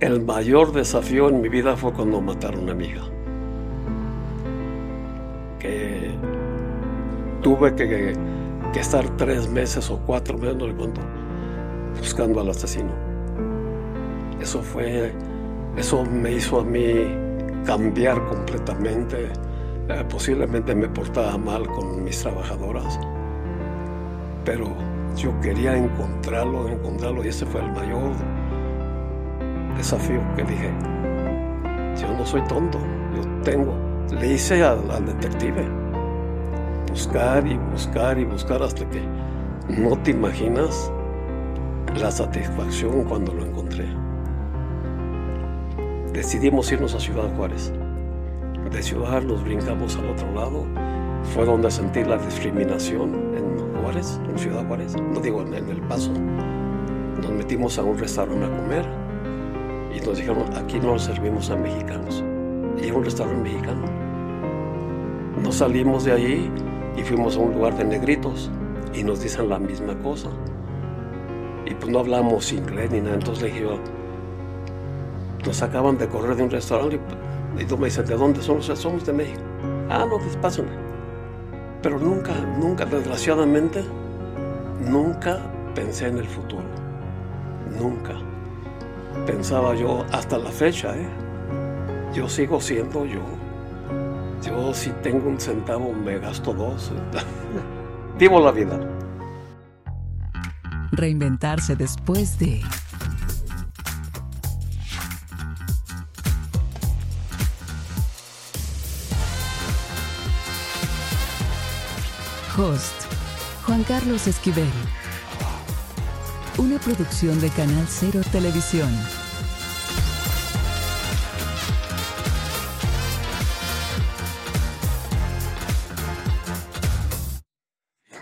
el mayor desafío en mi vida fue cuando mataron a una amiga. Que tuve que, estar tres meses o cuatro meses, no recuerdo, buscando al asesino. Eso fue, eso me hizo a mí cambiar completamente. Eh, posiblemente me portaba mal con mis trabajadoras, pero yo quería encontrarlo, encontrarlo, y ese fue el mayor desafío que dije. Yo no soy tonto, yo tengo. Le hice al, detective buscar y buscar y buscar hasta que no te imaginas la satisfacción cuando lo encontré. Decidimos irnos a Ciudad Juárez. De Ciudad nos brincamos al otro lado. Fue donde sentí la discriminación en Juárez, en Ciudad Juárez, no digo en, El Paso. Nos metimos a un restaurante a comer y nos dijeron, aquí no servimos a mexicanos. Y era un restaurante mexicano. Nos salimos de allí y fuimos a un lugar de negritos y nos dicen la misma cosa. Y pues no hablamos inglés ni nada, entonces le dije nos acaban de correr de un restaurante y, tú me dices, ¿de dónde somos? Somos de México. Ah, no, pues pásenme. Pero nunca, nunca, desgraciadamente, nunca pensé en el futuro. Nunca. Pensaba yo hasta la fecha, ¿eh? Yo sigo siendo yo. Yo si tengo un centavo me gasto dos. Vivo la vida. Reinventarse después de... Host, Juan Carlos Esquivel. Una producción de Canal Cero Televisión.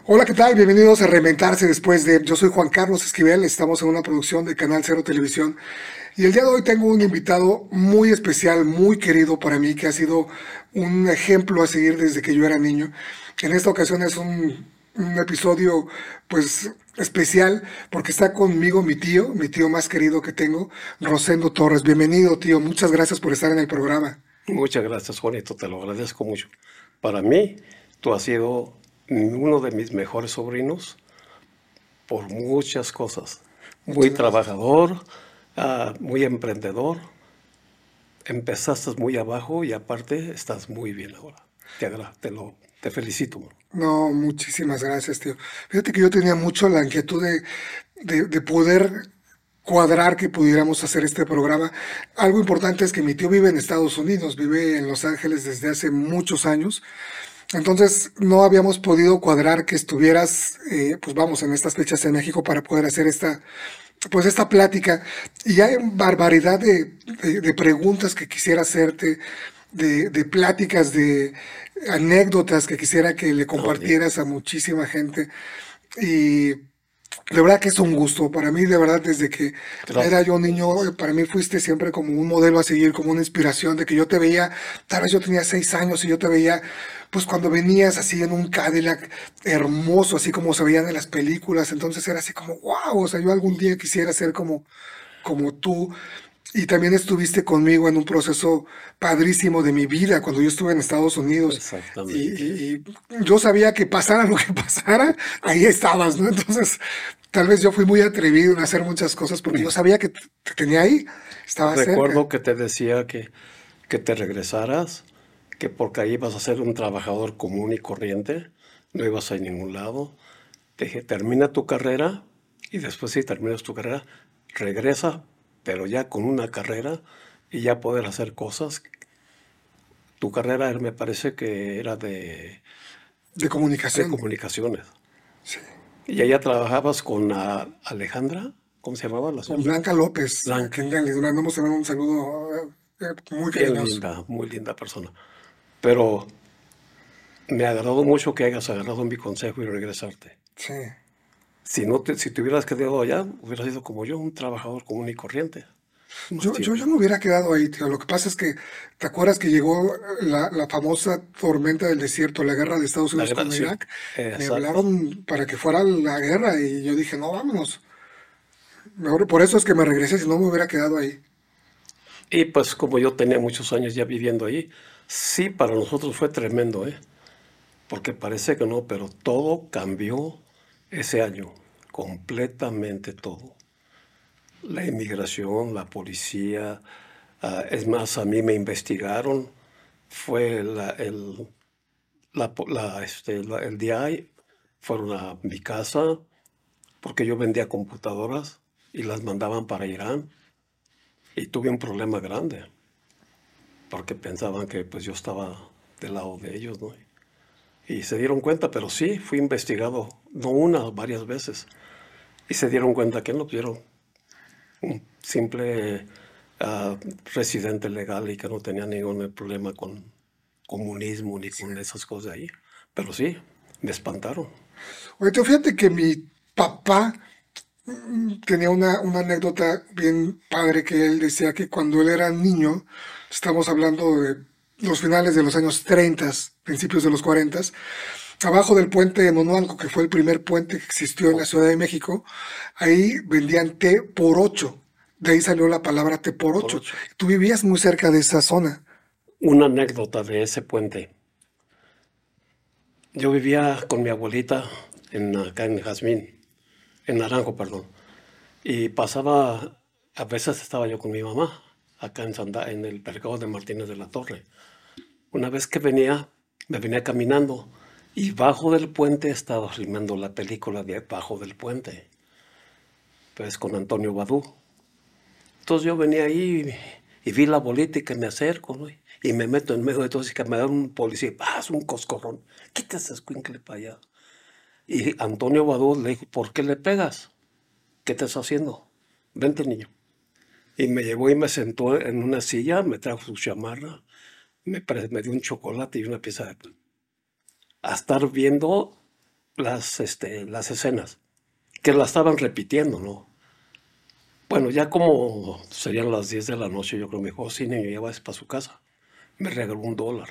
Hola, ¿qué tal? Bienvenidos a Reinventarse después de... Yo soy Juan Carlos Esquivel, estamos en una producción de Canal Cero Televisión y el día de hoy tengo un invitado muy especial, muy querido para mí, que ha sido un ejemplo a seguir desde que yo era niño. En esta ocasión es un, un episodio pues especial porque está conmigo mi tío, mi tío más querido que tengo, Rosendo Torres. Bienvenido, tío. Muchas gracias por estar en el programa. Muchas gracias, Juanito. Te lo agradezco mucho. Para mí, tú has sido uno de mis mejores sobrinos por muchas cosas. Muy trabajador, uh, muy emprendedor. Empezaste muy abajo y aparte estás muy bien ahora. Te, te, lo, te felicito. No, muchísimas gracias, tío. Fíjate que yo tenía mucho la inquietud de, de, de poder cuadrar que pudiéramos hacer este programa. Algo importante es que mi tío vive en Estados Unidos, vive en Los Ángeles desde hace muchos años. Entonces no habíamos podido cuadrar que estuvieras, eh, pues vamos, en estas fechas en México para poder hacer esta, pues esta plática. Y hay barbaridad de preguntas que quisiera hacerte, de, de, pláticas, de anécdotas que quisiera que le compartieras a muchísima gente. Y de verdad que es un gusto. Para mí, de verdad, desde que Gracias. era yo niño, para mí fuiste siempre como un modelo a seguir, como una inspiración de que yo te veía, tal vez yo tenía seis años y yo te veía pues cuando venías así en un Cadillac hermoso, así como se veían en las películas, entonces era así como, wow, o sea, yo algún día quisiera ser como, como tú. Y también estuviste conmigo en un proceso padrísimo de mi vida cuando yo estuve en Estados Unidos. Exactamente. Y, y, y, yo sabía que pasara lo que pasara, ahí estabas, ¿no? Entonces, tal vez yo fui muy atrevido en hacer muchas cosas porque yo sabía que te tenía ahí, estaba Recuerdo cerca. que te decía que, que te regresaras, que porque ahí ibas a ser un trabajador común y corriente, no ibas a ningún lado. Te dije, termina tu carrera y después si terminas tu carrera, regresa pero ya con una carrera y ya poder hacer cosas. Tu carrera me parece que era de... De comunicación. De comunicaciones. Sí. Y allá trabajabas con a, Alejandra, ¿cómo se llamaba? La con Blanca López. Blanca. Les mandamos un saludo eh, muy Bien linda, muy linda persona. Pero me agradó mucho que hayas agarrado mi consejo y regresarte. Sí. Si, no te, si te hubieras quedado allá, hubieras sido como yo, un trabajador común y corriente. Yo, yo, yo, me hubiera quedado ahí, tío. Lo que pasa es que, ¿te acuerdas que llegó la, la famosa tormenta del desierto, la guerra de Estados Unidos con Irak? Sí. Me hablaron para que fuera la guerra y yo dije, no, vámonos. Mejor, por eso es que me regresé, si no me hubiera quedado ahí. Y pues como yo tenía muchos años ya viviendo ahí, sí, para nosotros fue tremendo, ¿eh? Porque parece que no, pero todo cambió ese año, completamente todo. La inmigración, la policía, ah, es más, a mí me investigaron, fue la, el, este, el DI, fueron a mi casa, porque yo vendía computadoras y las mandaban para Irán. Y tuve un problema grande, porque pensaban que pues yo estaba del lado de ellos, ¿no? Y se dieron cuenta, pero sí, fui investigado, no una, varias veces. Y se dieron cuenta que no vieron un simple ah, residente legal y que no tenía ningún problema con comunismo ni con esas cosas ahí. Pero sí, me espantaron. Oye, tío, fíjate que mi papá tenía una, una anécdota bien padre que él decía que cuando él era niño, estamos hablando de los finales de los años 30, principios de los 40, abajo del puente de Monuanco, que fue el primer puente que existió en la Ciudad de México, ahí vendían té por ocho. De ahí salió la palabra té por ocho. ocho. Tú vivías muy cerca de esa zona. Una anécdota de ese puente. Yo vivía con mi abuelita en, acá en Jazmín, en Naranjo, perdón. Y pasaba, a veces estaba yo con mi mamá, acá en, en el mercado de Martínez de la Torre. Una vez que venía, me venía caminando y bajo del puente estaba filmando la película de Bajo del Puente, pues con Antonio Badú. Entonces yo venía ahí y, vi la bolita y que me acerco. Y me meto en medio de todo y que me da un policía, ¡ah, es un coscorrón! Quítese ese escuincle para allá. Y Antonio Badú le dijo, ¿por qué le pegas? ¿Qué te está haciendo? Vente, niño. Y me llevó y me sentó en una silla, me trajo su chamarra, me, me dio un chocolate y una pieza de pan. A estar viendo las, este, las escenas, que la estaban repitiendo, ¿no? Bueno, ya como serían las 10 de la noche, yo creo, me dijo, sí, niño, ya vas para su casa. Me regaló un dólar.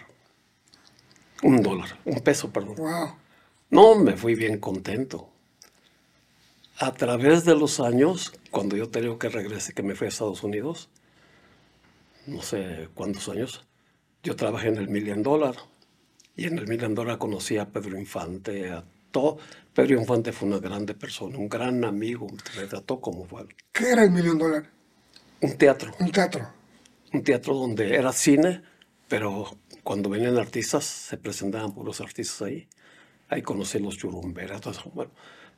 Un dólar, un peso, perdón. Wow. No, me fui bien contento. A través de los años, cuando yo te digo que regresé, que me fui a Estados Unidos, no sé cuántos años, yo trabajé en el Million Dollar. Y en el Million Dollar conocí a Pedro Infante, a todo. Pedro Infante fue una grande persona, un gran amigo, me trató como fue. ¿Qué era el millón dólar? Un teatro, Un teatro. un teatro donde era cine, pero cuando venían artistas, se presentaban puros artistas ahí. Ahí conocí los churumberas, todo eso. Bueno,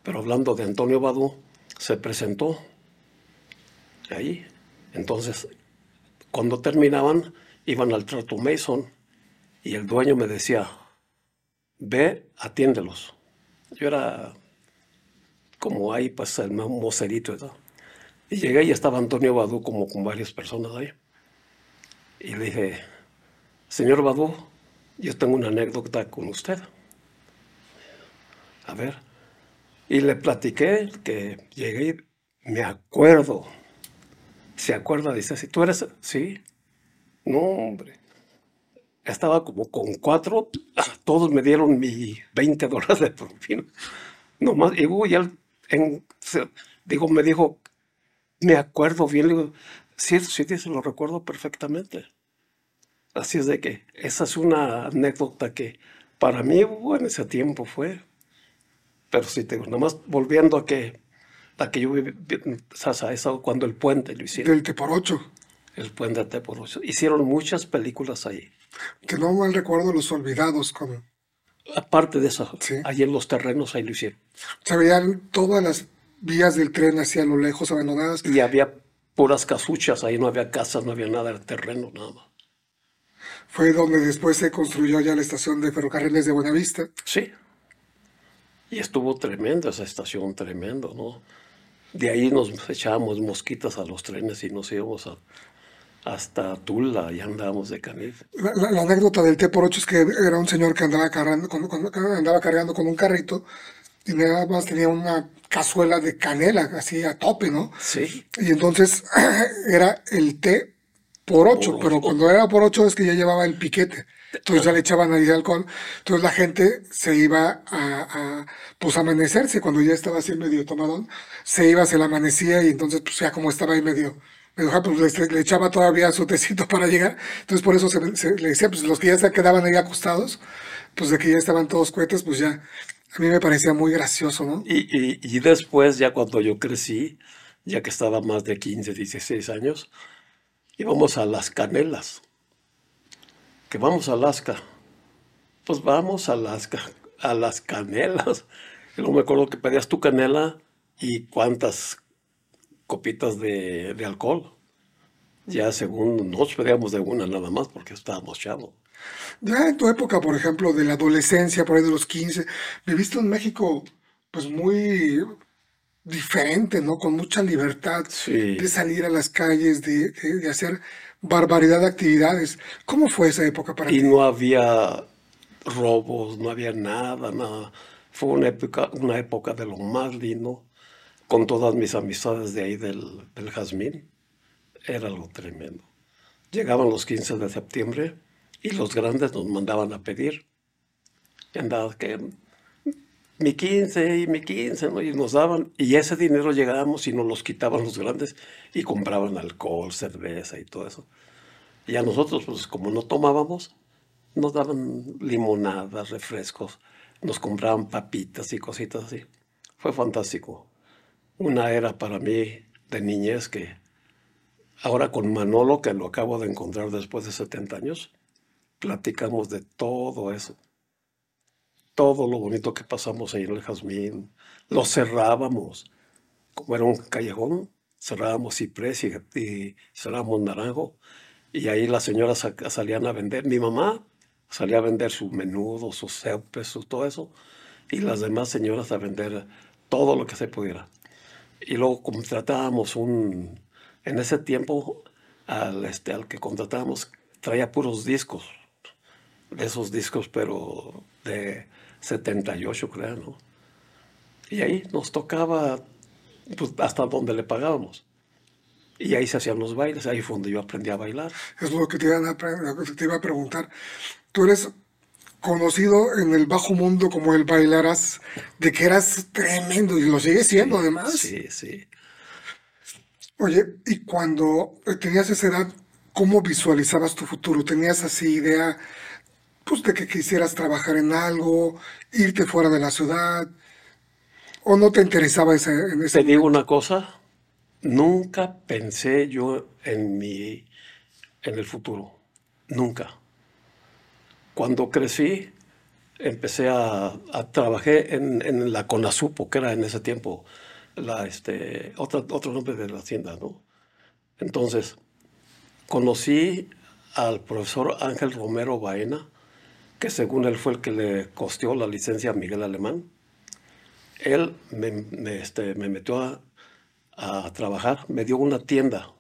pero hablando de Antonio Badú, se presentó ahí. Entonces, cuando terminaban, iban al Trato Mason y el dueño me decía, ve, atiéndelos. Yo era como ahí, pues, el mocerito y todo. Y llegué y estaba Antonio Badú como con varias personas ahí. Y le dije, señor Badú, yo tengo una anécdota con usted. A ver. Y le platiqué que llegué me acuerdo. ¿Se acuerda? Dice, si tú eres, sí. No, hombre. Estaba como con cuatro, todos me dieron mi 20 dólares de propina. Nomás, y uy, él, en, se- digo, me dijo, me acuerdo bien, le digo, sí, sí, sí, lo recuerdo perfectamente. Así es de que esa es una anécdota que para mí uh, en ese tiempo fue. Pero sí, te digo, más volviendo a que, a que yo viví, sea, eso cuando el puente lo hicieron, Del té por ocho. El puente de por ocho. Hicieron muchas películas ahí. Que no mal recuerdo los olvidados, como Aparte de eso, Sí. allí en los terrenos ahí lo hicieron. se veían todas las vías del tren hacia lo lejos abandonadas. Y había puras casuchas, ahí no había casas, no había nada, era terreno nada más. Fue donde después se construyó ya la estación de ferrocarriles de Buenavista. Sí. Y estuvo tremendo esa estación, tremendo, ¿no? De ahí nos echábamos mosquitas a los trenes y nos íbamos a- hasta Tula y andábamos de canil. La, la- la anécdota del té por ocho es que era un señor que andaba cargando con, con- andaba cargando con un carrito y nada más tenía una cazuela de canela así a tope, ¿no? Sí, Y entonces era el té por ocho, Por pero ocho. cuando era por ocho es que ya llevaba el piquete. Entonces ya le echaban ahí alcohol. Entonces la gente se iba a, a, pues amanecerse cuando ya estaba así medio tomadón. Se iba, se le amanecía y entonces pues ya como estaba ahí medio pues le, echaba todavía su tecito para llegar. Entonces por eso se, le decía, pues los que ya se quedaban ahí acostados, pues de que ya estaban todos cohetes, pues ya a mí me parecía muy gracioso, ¿no? Y, y, después, ya cuando yo crecí, ya que estaba más de 15, 16 años, íbamos a las canelas. Que vamos a Alaska. Pues vamos a Alaska, a las canelas. Y luego me acuerdo que pedías tu canela y cuántas copitas de, de alcohol. Ya según nos pedíamos de una nada más porque estábamos chavos. Ya en tu época, por ejemplo, de la adolescencia, por ahí de los 15, viviste en México pues muy diferente, ¿no? Con mucha libertad de salir a las calles, de, de, hacer barbaridad de actividades. ¿Cómo fue esa época para ti? Y no había robos, no había nada, nada. Fue una época, una época de lo más lindo, con todas mis amistades de ahí del, del Jazmín. Era algo tremendo. Llegaban los 15 de septiembre y los grandes nos mandaban a pedir. Andaba que mi 15 y mi 15, ¿no? Y nos daban, y ese dinero llegábamos y nos los quitaban los grandes y compraban alcohol, cerveza y todo eso. Y a nosotros, pues como no tomábamos, nos daban limonadas, refrescos, nos compraban papitas y cositas así. Fue fantástico. Una era para mí de niñez que ahora con Manolo, que lo acabo de encontrar después de 70 años, platicamos de todo eso. Todo lo bonito que pasamos ahí en el jazmín. Lo cerrábamos. Como era un callejón, cerrábamos ciprés y, y cerrábamos naranjo. Y ahí las señoras salían a vender. Mi mamá salía a vender su menudo, sus cepes, su, todo eso. Y las demás señoras a vender todo lo que se pudiera. Y luego contratábamos un... En ese tiempo, al, este, al que contratábamos, traía puros discos de esos discos, pero de 78, creo, ¿no? Y ahí nos tocaba pues, hasta donde le pagábamos. Y ahí se hacían los bailes, ahí fue donde yo aprendí a bailar. Es lo que te iba a, preguntar. Tú eres conocido en el bajo mundo como el bailaras, de que eras tremendo y lo sigues siendo además. Sí, sí. Oye, y cuando tenías esa edad, ¿cómo visualizabas tu futuro? ¿Tenías así idea pues de que quisieras trabajar en algo, irte fuera de la ciudad, o no te interesaba ese, en ese Te digo una cosa, nunca pensé yo en mi, en el futuro, nunca. Cuando crecí, empecé a, trabajar en, en, la CONASUPO, que era en ese tiempo la, este, otro, otro nombre de la hacienda, ¿no? Entonces, conocí al profesor Ángel Romero Baena, que según él fue el que le costeó la licencia a Miguel Alemán. Él me, este, me metió a, a, trabajar, me dio una tienda.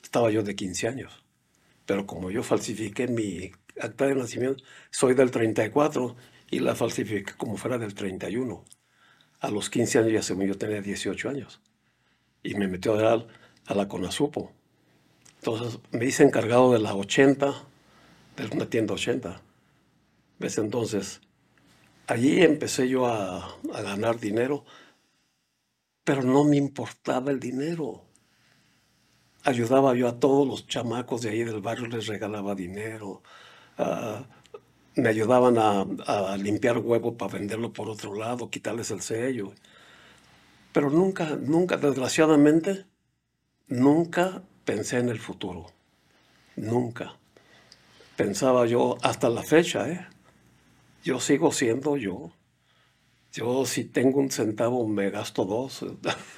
Estaba yo de 15 años. Pero como yo falsifiqué mi acta de nacimiento, soy del 34 y la falsifiqué como fuera del 31. A los 15 años ya según yo tenía 18 años. Y me metió a, dar a la CONASUPO. Entonces me hice encargado de la 80, de una tienda 80. ¿Ves? Entonces, allí empecé yo a, ganar dinero, pero no me importaba el dinero. Ayudaba yo a todos los chamacos de ahí del barrio, les regalaba dinero. Ah, me ayudaban a, limpiar huevo para venderlo por otro lado, quitarles el sello. Pero nunca, nunca, desgraciadamente, nunca pensé en el futuro. Nunca. Pensaba yo hasta la fecha, ¿eh? yo sigo siendo yo. Yo si tengo un centavo me gasto dos.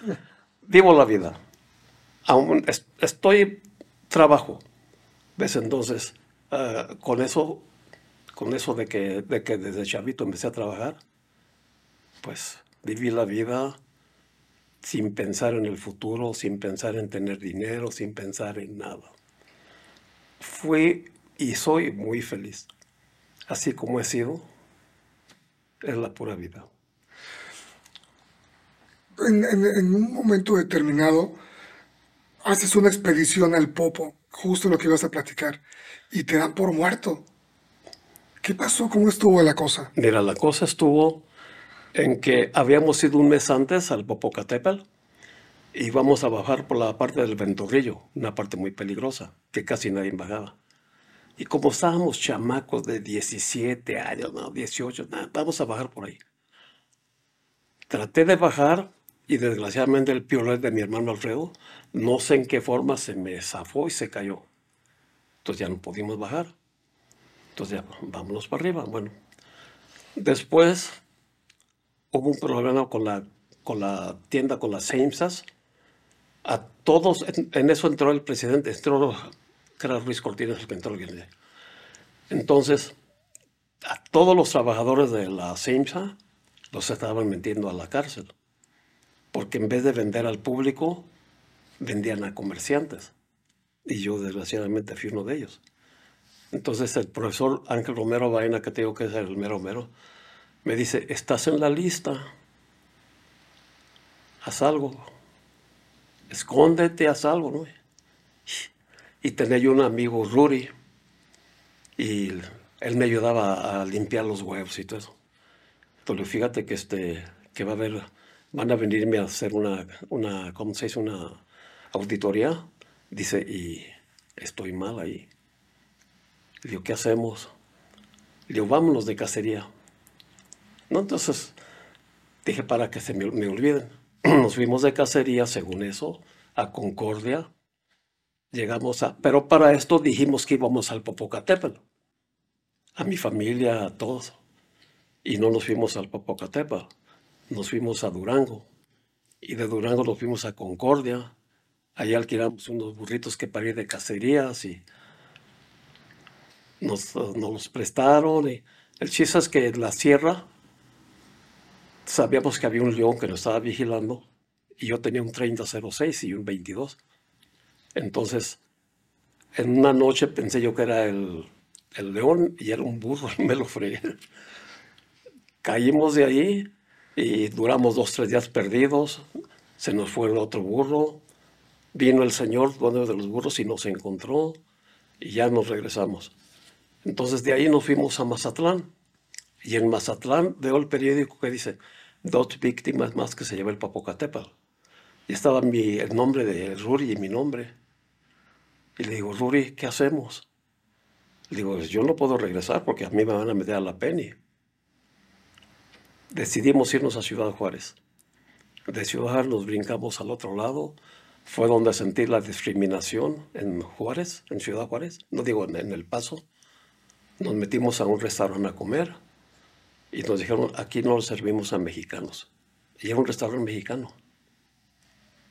Vivo la vida. Aún estoy, trabajo. ¿Ves? Entonces, ah, con eso, con eso de que, de que desde chavito empecé a trabajar, pues viví la vida sin pensar en el futuro, sin pensar en tener dinero, sin pensar en nada. Fui y soy muy feliz, así como he sido es la pura vida. En, un momento determinado, haces una expedición al Popo, justo lo que ibas a platicar, y te dan por muerto. ¿Qué pasó? ¿Cómo estuvo la cosa? Mira, la cosa estuvo en que habíamos ido un mes antes al Popocatépetl íbamos a bajar por la parte del ventorrillo, una parte muy peligrosa, que casi nadie bajaba. Y como estábamos chamacos de 17 años, no, 18, vamos a bajar por ahí. Traté de bajar y desgraciadamente el piolet de mi hermano Alfredo, no sé en qué forma se me zafó y se cayó. Entonces ya no pudimos bajar. Entonces ya, vámonos para arriba. Bueno, después hubo un problema con la, con la tienda, con las Samesas. A todos, en, eso entró el presidente, entró, que era Luis Cortines el que entró Entonces, a todos los trabajadores de la SEMSA los estaban metiendo a la cárcel, porque en vez de vender al público, vendían a comerciantes. Y yo, desgraciadamente, fui uno de ellos. Entonces, el profesor Ángel Romero Baena, que te digo que es el mero me dice, estás en la lista, haz algo, escóndete, haz algo, ¿no? Y tenía yo un amigo, Ruri, y él me ayudaba a limpiar los huevos y todo eso. Entonces, fíjate que, este, que va a haber, van a venirme a hacer una, una, ¿cómo se dice? Una auditoría. Dice, y estoy mal ahí. Le digo, ¿qué hacemos? Le digo, vámonos de cacería. No, entonces dije, para que se me, olviden. Nos fuimos de cacería, según eso, a Concordia. Llegamos a... Pero para esto dijimos que íbamos al Popocatépetl. A mi familia, a todos. Y no nos fuimos al Popocatépetl. Nos fuimos a Durango. Y de Durango nos fuimos a Concordia. Allí alquilamos unos burritos que parí de cacerías y nos, nos los prestaron. Y el chiste es que en la sierra sabíamos que había un león que nos estaba vigilando y yo tenía un 3006 y un 22. Entonces, en una noche pensé yo que era el, el león y era un burro me lo fregué. Caímos de ahí y duramos dos, tres días perdidos. Se nos fue el otro burro. Vino el señor, dueño de los burros, y nos encontró y ya nos regresamos. Entonces de ahí nos fuimos a Mazatlán. Y en Mazatlán veo el periódico que dice, dos víctimas más que se lleva el Popocatépetl. Y estaba mi, el nombre de Ruri y mi nombre. Y le digo, Ruri, ¿qué hacemos? Le digo, yo no puedo regresar porque a mí me van a meter a la penny. Decidimos irnos a Ciudad Juárez. De Ciudad Juárez nos brincamos al otro lado. Fue donde sentí la discriminación en Juárez, en Ciudad Juárez. No digo en, El Paso. Nos metimos a un restaurante a comer y nos dijeron, aquí no lo servimos a mexicanos. Y era un restaurante mexicano.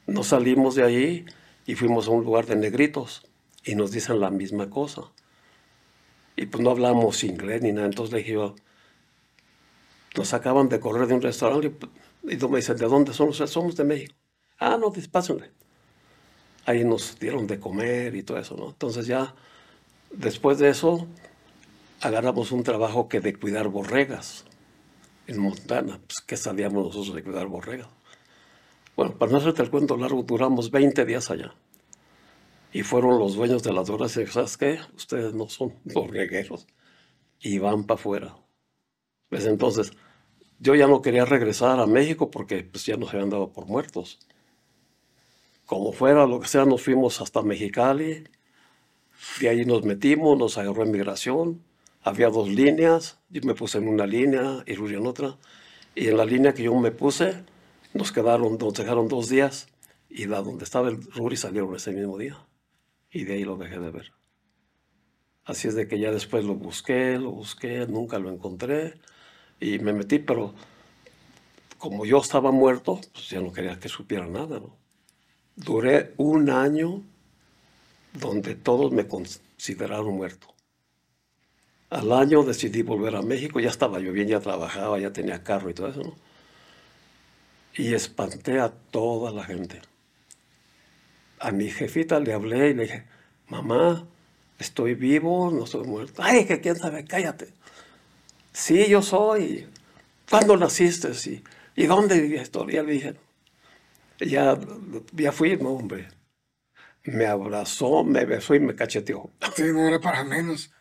Nos salimos de ahí y fuimos a un lugar de negritos y nos dicen la misma cosa. Y pues no hablamos inglés ni nada. Entonces le dije yo, nos acaban de correr de un restaurante y, y me dicen, ¿de dónde somos? Somos de México. Ah, no, pásenle. Ahí nos dieron de comer y todo eso, ¿no? Entonces ya, después de eso, agarramos un trabajo que de cuidar borregas en Montana, pues ¿qué sabíamos nosotros de cuidar borregas? Bueno, para no hacerte el cuento largo, duramos 20 días allá. Y fueron los dueños de las horas y ¿sabes qué? Ustedes no son borregueros y van para afuera. Pues entonces, yo ya no quería regresar a México porque pues, ya nos habían dado por muertos. Como fuera, lo que sea, nos fuimos hasta Mexicali, de ahí nos metimos, nos agarró inmigración, había dos líneas, yo me puse en una línea y Ruri en otra, y en la línea que yo me puse, nos quedaron, nos dejaron dos días, y de donde estaba el Ruri salieron ese mismo día, y de ahí lo dejé de ver. Así es de que ya después lo busqué, lo busqué, nunca lo encontré, y me metí, pero como yo estaba muerto, pues ya no quería que supiera nada, ¿no? Duré un año donde todos me consideraron muerto. Al año decidí volver a México, ya estaba yo bien, ya trabajaba, ya tenía carro y todo eso, ¿no? Y espanté a toda la gente. A mi jefita le hablé y le dije, mamá, estoy vivo, no estoy muerto. Ay, que quién sabe, cállate. Sí, yo soy. ¿Cuándo naciste? Sí. ¿Y dónde vivías? Ya le dije, ya, ya fui, no, hombre. Me abrazó, me besó y me cacheteó. Sí, no era para menos.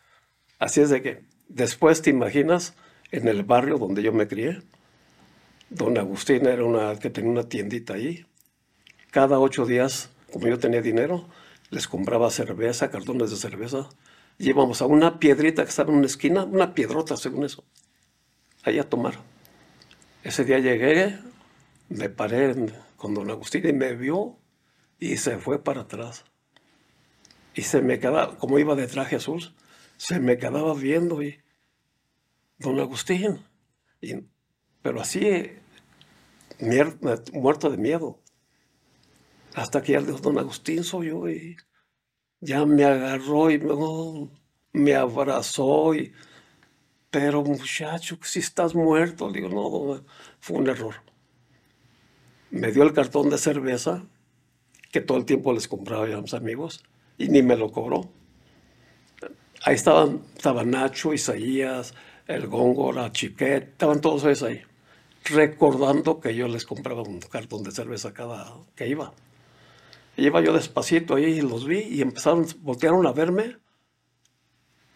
Así es de que después te imaginas en el barrio donde yo me crié, don Agustín era una que tenía una tiendita ahí cada ocho días, como yo tenía dinero, les compraba cerveza, cartones de cerveza. Y íbamos a una piedrita que estaba en una esquina, una piedrota según eso, ahí a tomar. Ese día llegué, me paré con don Agustín y me vio y se fue para atrás. Y se me quedaba, como iba de traje azul, se me quedaba viendo y, don Agustín, pero así, muerto de miedo. Hasta que ya dijo, don Agustín soy yo y ya me agarró y me, me abrazó y, pero muchacho, si estás muerto, digo, no, fue un error. Me dio el cartón de cerveza que todo el tiempo les compraba a mis amigos y ni me lo cobró. Ahí estaban, estaban Nacho, Isaías, el Góngora, Chiquet, estaban todos ellos ahí, recordando que yo les compraba un cartón de cerveza cada que iba. Iba yo despacito ahí y los vi y empezaron, voltearon a verme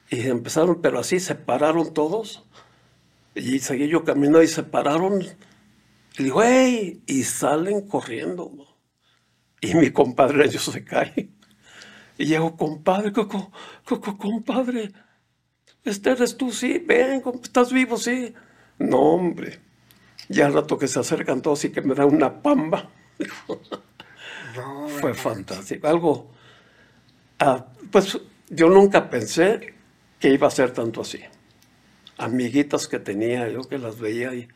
y empezaron, pero así se pararon todos y seguí yo caminando y se pararon. Y digo, ¡hey! Y salen corriendo. Y mi compadre ellos se cae. Y llego, compadre, compadre, este eres tú, sí, ven, estás vivo, sí. No, hombre. Ya al rato que se acercan todos y que me da una pamba. Fue fantástico. Algo, ah, pues yo nunca pensé que iba a ser tanto así. Amiguitas que tenía, yo que las veía y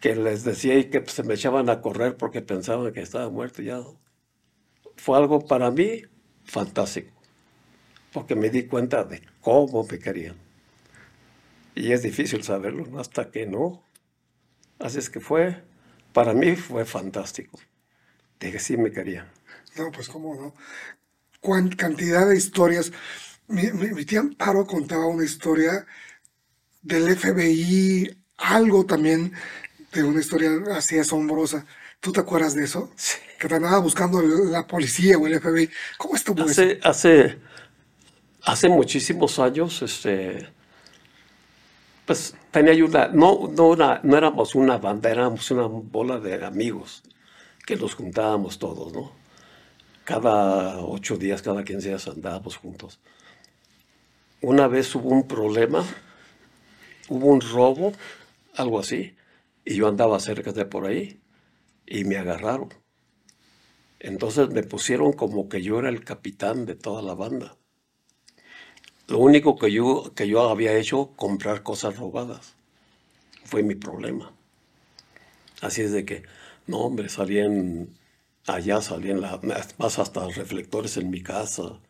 que les decía y que se me echaban a correr porque pensaban que estaba muerto ya. Fue algo para mí fantástico, porque me di cuenta de cómo me querían. Y es difícil saberlo hasta que no. Así es que fue, para mí fue fantástico, de que sí me querían. No, pues cómo no. Cuán, cantidad de historias. Mi, mi, tía Amparo contaba una historia del FBI, algo también de una historia así asombrosa. ¿Tú te acuerdas de eso? Sí. Que te andaba buscando la policía o el FBI. ¿Cómo estuvo hace, eso? Hace, hace muchísimos años, este, pues tenía una, no, no, no éramos una banda, éramos una bola de amigos que nos juntábamos todos, ¿no? Cada ocho días, cada quince días andábamos juntos. Una vez hubo un problema, hubo un robo, algo así, y yo andaba cerca de por ahí y me agarraron. Entonces me pusieron como que yo era el capitán de toda la banda. Lo único que yo, que yo había hecho, comprar cosas robadas. Fue mi problema. Así es de que, no hombre, salían, allá salían la, más hasta reflectores en mi casa.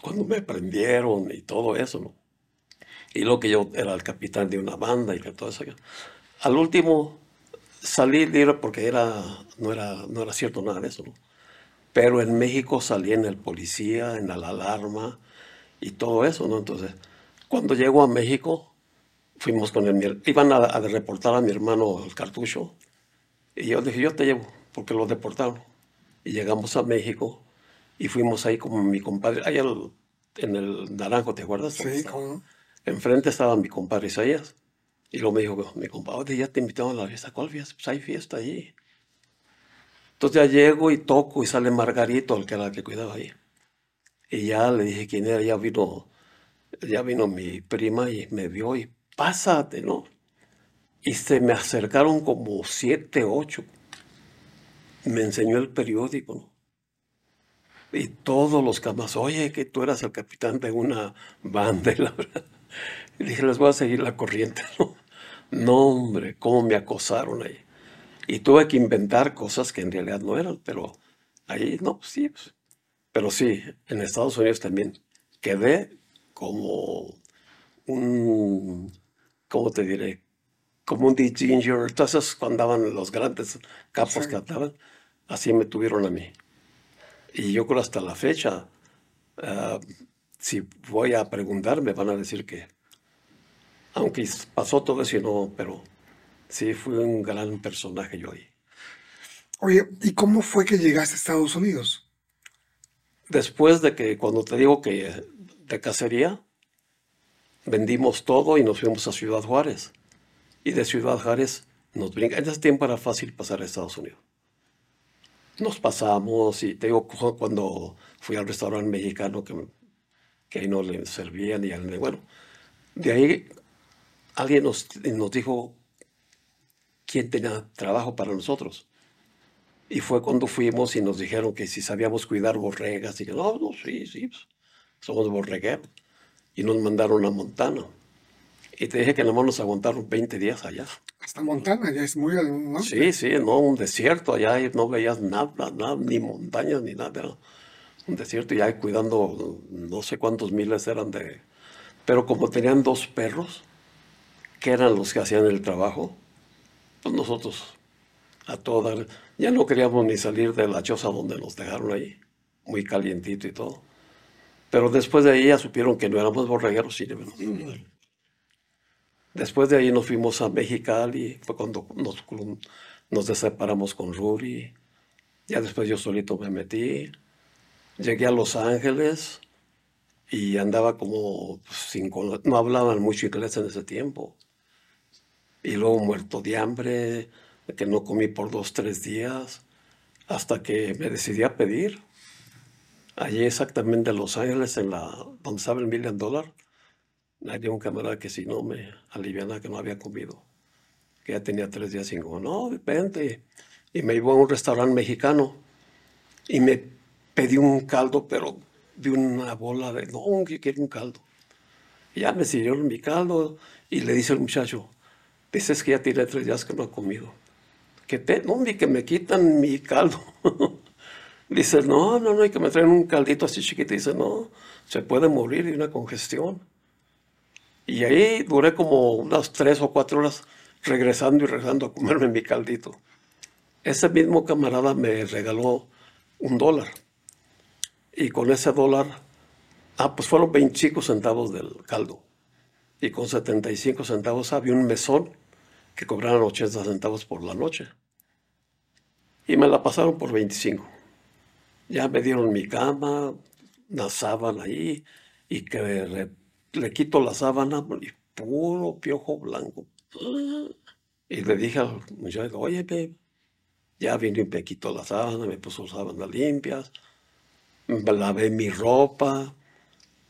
Cuando me prendieron y todo eso, ¿no? Y lo que yo era el capitán de una banda y todo eso. Al último salí libre porque era, no, era, no era cierto nada de eso, ¿no? Pero en México salí en el policía, en la alarma y todo eso, ¿no? Entonces, cuando llego a México, fuimos con el... Iban a reportar a mi hermano el cartucho y yo dije, yo te llevo, porque lo deportaron. Y llegamos a México y fuimos ahí con mi compadre, ahí en el Naranjo, ¿te acuerdas? Sí, ¿cómo? Enfrente estaba mi compadre Isaías. Y luego me dijo, mi compadre, ya te invitaron a la fiesta. ¿Cuál fiesta? Pues hay fiesta allí. Entonces ya llego y toco y sale Margarito, el que era el que cuidaba ahí. Y ya le dije quién era, ya vino, ya vino mi prima y me vio y pásate, ¿no? Y se me acercaron como siete, ocho. Me enseñó el periódico. Y todos los camas, oye, que tú eras el capitán de una banda, y dije, les voy a seguir la corriente, ¿no? Hombre, cómo me acosaron ahí. Y tuve que inventar cosas que en realidad no eran, pero ahí no, sí. Pues. Pero sí, en Estados Unidos también quedé como un, ¿cómo te diré? Como un ginger. Entonces, cuando andaban los grandes capos que andaban, así me tuvieron a mí. Y yo creo hasta la fecha, ah, si voy a preguntar, me van a decir que aunque pasó todo eso, no, pero sí fue un gran personaje yo ahí. Oye, ¿y cómo fue que llegaste a Estados Unidos? Después de que, cuando te digo que de cacería, vendimos todo y nos fuimos a Ciudad Juárez. Y de Ciudad Juárez nos brinca. En ese tiempo era fácil pasar a Estados Unidos. nos pasamos y te digo, cu- cuando fui al restaurante mexicano que, que ahí no le servían y bueno, de ahí alguien nos, nos dijo quién tenía trabajo para nosotros. Y fue cuando fuimos y nos dijeron que si sabíamos cuidar borregas. Y que no, no, sí, sí, pues, somos borregueros. Y nos mandaron a Montana. Y te dije que nada más nos aguantaron 20 días allá. Hasta Montana, ya es muy al norte. Sí, sí, no, un desierto allá y no veías nada, nada, ni montañas ni nada. Era un desierto y ahí cuidando no sé cuántos miles eran de... Pero como tenían dos perros, que eran los que hacían el trabajo, pues nosotros a todo dar. Ya no queríamos ni salir de la choza donde nos dejaron ahí, muy calientito y todo. Pero después de ahí ya supieron que no éramos borregueros y Después de ahí nos fuimos a Mexicali, fue cuando nos, nos separamos con Ruri. Ya después yo solito me metí. Llegué a Los Ángeles y andaba como pues, sin no hablaban mucho inglés en ese tiempo. Y luego muerto de hambre, que no comí por dos, tres días, hasta que me decidí a pedir. Allí exactamente en Los Ángeles, en la, donde estaba el Million Dollar, había un camarada que si no me aliviana que no había comido, que ya tenía tres días sin comer. No, vente. Y me llevó a un restaurante mexicano y me pedí un caldo, pero de una bola de, no, que quiero un caldo. Y ya me sirvieron mi caldo y le dice el muchacho, dices que ya tiene tres días que no ha comido. Que te, no, ni que me quitan mi caldo. dice, no, no, no, hay que me traen un caldito así chiquito. Dice, no, se puede morir de una congestión. Y ahí duré como unas tres o cuatro horas regresando y regresando a comerme mi caldito. Ese mismo camarada me regaló un dólar. Y con ese dólar, ah, pues fueron 25 centavos del caldo. Y con 75 centavos había un mesón que cobraban 80 centavos por la noche. Y me la pasaron por 25. Ya me dieron mi cama, una sábana ahí, y que le, quito la sábana y puro piojo blanco. Y le dije al muchacho, oye, babe, ya vino y me quitó la sábana, me puso sábanas limpias, lavé mi ropa,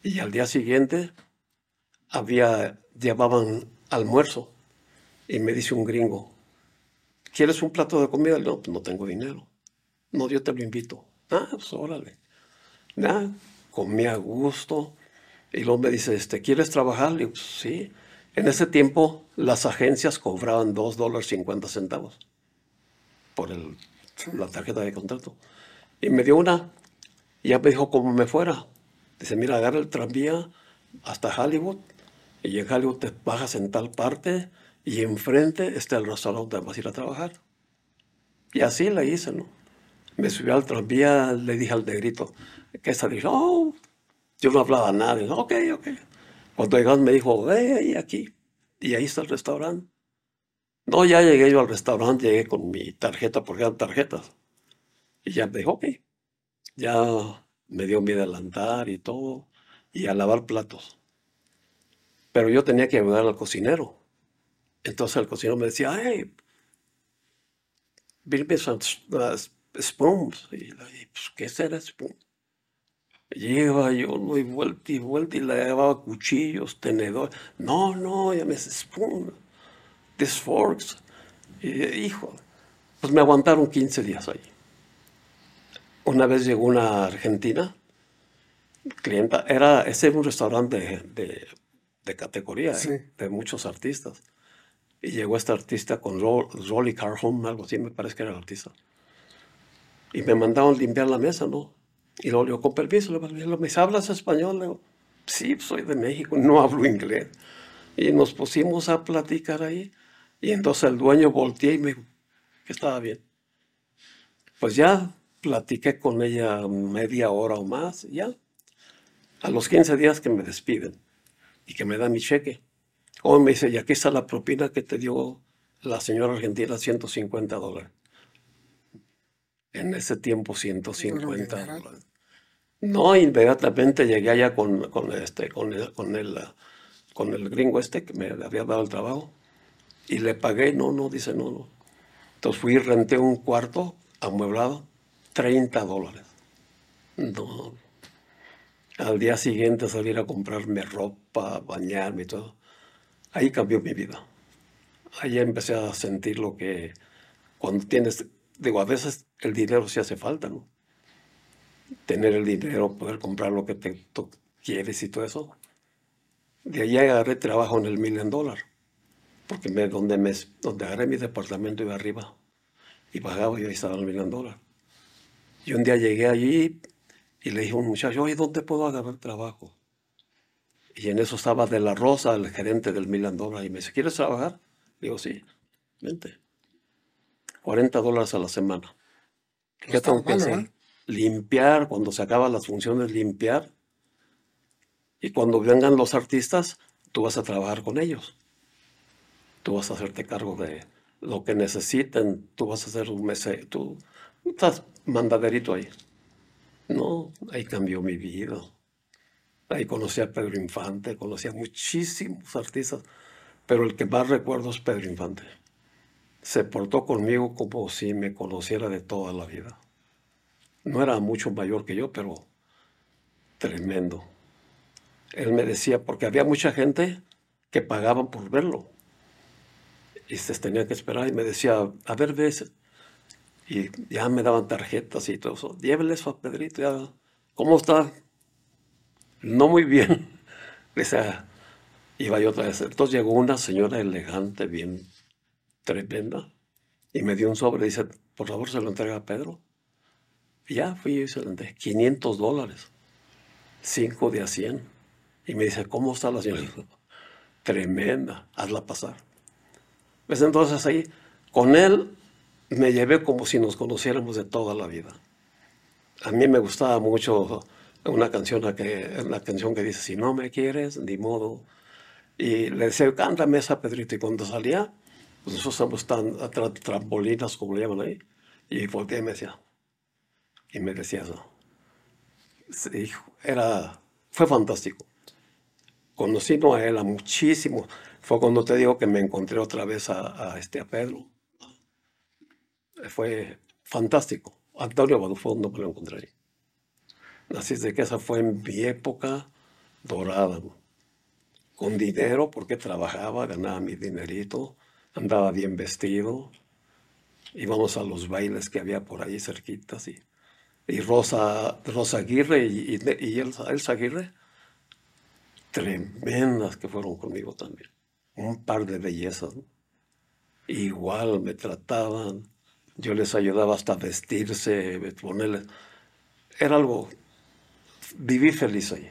y al día siguiente había, llevaban almuerzo, y me dice un gringo, ¿quieres un plato de comida? No, no tengo dinero. No, yo te lo invito. Ah, pues órale. Nada, comí a gusto. Y luego me dice, este, ¿quieres trabajar? "Pues, sí. En ese tiempo las agencias cobraban 2 dólares 50 centavos por el, la tarjeta de contrato. Y me dio una. Y ya me dijo cómo me fuera. Dice, mira, agarra el tranvía hasta Hollywood. Y en Hollywood te bajas en tal parte y enfrente está el restaurante donde vas a ir a trabajar. Y así le hice, ¿no? Me subí al tranvía, le dije al negrito, ¿qué está? Dijo, oh, yo no hablaba nada. Ok, ok. Cuando llegamos me dijo, ve ahí aquí. Y ahí está el restaurante. No, ya llegué yo al restaurante, llegué con mi tarjeta, porque eran tarjetas. Y ya me dijo, ok. Ya me dio mi delantal y todo, y a lavar platos. Pero yo tenía que ayudar al cocinero. Entonces el cocinero me decía, hey, uh, spoons. Y dije, pues, ¿qué será spoon? Lleva yo no, y vuelta y vuelta y le llevaba cuchillos, tenedores. No, no, ya me spoon, this forks. Y hijo, pues me aguantaron 15 días ahí. Una vez llegó una argentina, clienta, era, ese era un restaurante de, de, de categoría, ¿eh? Sí. de muchos artistas. Y llegó este artista con Ro- Rolly Carhome, algo así, me parece que era el artista. Y me mandaron limpiar la mesa, ¿no? Y luego le digo, con permiso, ¿me hablas español? Le digo, sí, soy de México, no hablo inglés. Y nos pusimos a platicar ahí. Y entonces el dueño volteé y me dijo que estaba bien. Pues ya platiqué con ella media hora o más, ya. A los 15 días que me despiden y que me dan mi cheque. O me dice, y aquí está la propina que te dio la señora argentina, 150 dólares. En ese tiempo, 150 dineral. dólares. No, inmediatamente llegué allá con, con, este, con, el, con, el, con el gringo este que me había dado el trabajo. Y le pagué, no, no, dice, no, no. Entonces fui y renté un cuarto amueblado 30 dólares. No. Al día siguiente salir a comprarme ropa, bañarme y todo. Ahí cambió mi vida. Ahí empecé a sentir lo que cuando tienes, digo, a veces el dinero sí hace falta, ¿no? Tener el dinero, poder comprar lo que te, quieres y todo eso. De ahí agarré trabajo en el Million Dollar, porque me, donde, me, donde agarré mi departamento iba arriba y bajaba y ahí estaba el Million Dollar. Y un día llegué allí y le dije a un muchacho, oye, ¿dónde puedo agarrar trabajo? Y en eso estaba de la Rosa, el gerente del Milan Dollar, y me dice, ¿quieres trabajar? Digo, sí, vente. 40 dólares a la semana. ¿Qué tengo que hacer? Limpiar, cuando se acaban las funciones, limpiar. Y cuando vengan los artistas, tú vas a trabajar con ellos. Tú vas a hacerte cargo de lo que necesiten, tú vas a hacer un mes, tú estás mandaderito ahí. No, ahí cambió mi vida. Ahí conocí a Pedro Infante, conocí a muchísimos artistas, pero el que más recuerdo es Pedro Infante. Se portó conmigo como si me conociera de toda la vida. No era mucho mayor que yo, pero tremendo. Él me decía, porque había mucha gente que pagaban por verlo. Y se tenía que esperar y me decía, a ver, ves, y ya me daban tarjetas y todo eso. Llévele eso a Pedrito. Ya. ¿Cómo está? No muy bien. Decía, iba yo otra vez. Entonces llegó una señora elegante, bien tremenda, y me dio un sobre. Dice, por favor, se lo entrega a Pedro. Y ya fui y se lo entregué. 500 dólares. 5 de a 100. Y me dice, ¿cómo está la señora? Tremenda, hazla pasar. Pues entonces ahí, con él me llevé como si nos conociéramos de toda la vida. A mí me gustaba mucho una canción, que, una canción que dice, si no me quieres, ni modo. Y le decía, cántame esa, Pedrito. Y cuando salía, nosotros estamos tan tra trampolinas, como le llaman ahí. Y volteé y me decía, y me decía eso. Era, fue fantástico. Conocí a él a muchísimo. Fue cuando te digo que me encontré otra vez a, a este, a Pedro fue fantástico. Antonio Badufón no me lo encontré. Así es de que esa fue en mi época dorada. Con dinero, porque trabajaba, ganaba mi dinerito, andaba bien vestido. Íbamos a los bailes que había por ahí cerquitas. Y, y Rosa, Rosa Aguirre y, y, Elsa, Aguirre, tremendas que fueron conmigo también. Un par de bellezas. Igual me trataban yo les ayudaba hasta vestirse, ponerles. Era algo. Viví feliz ahí.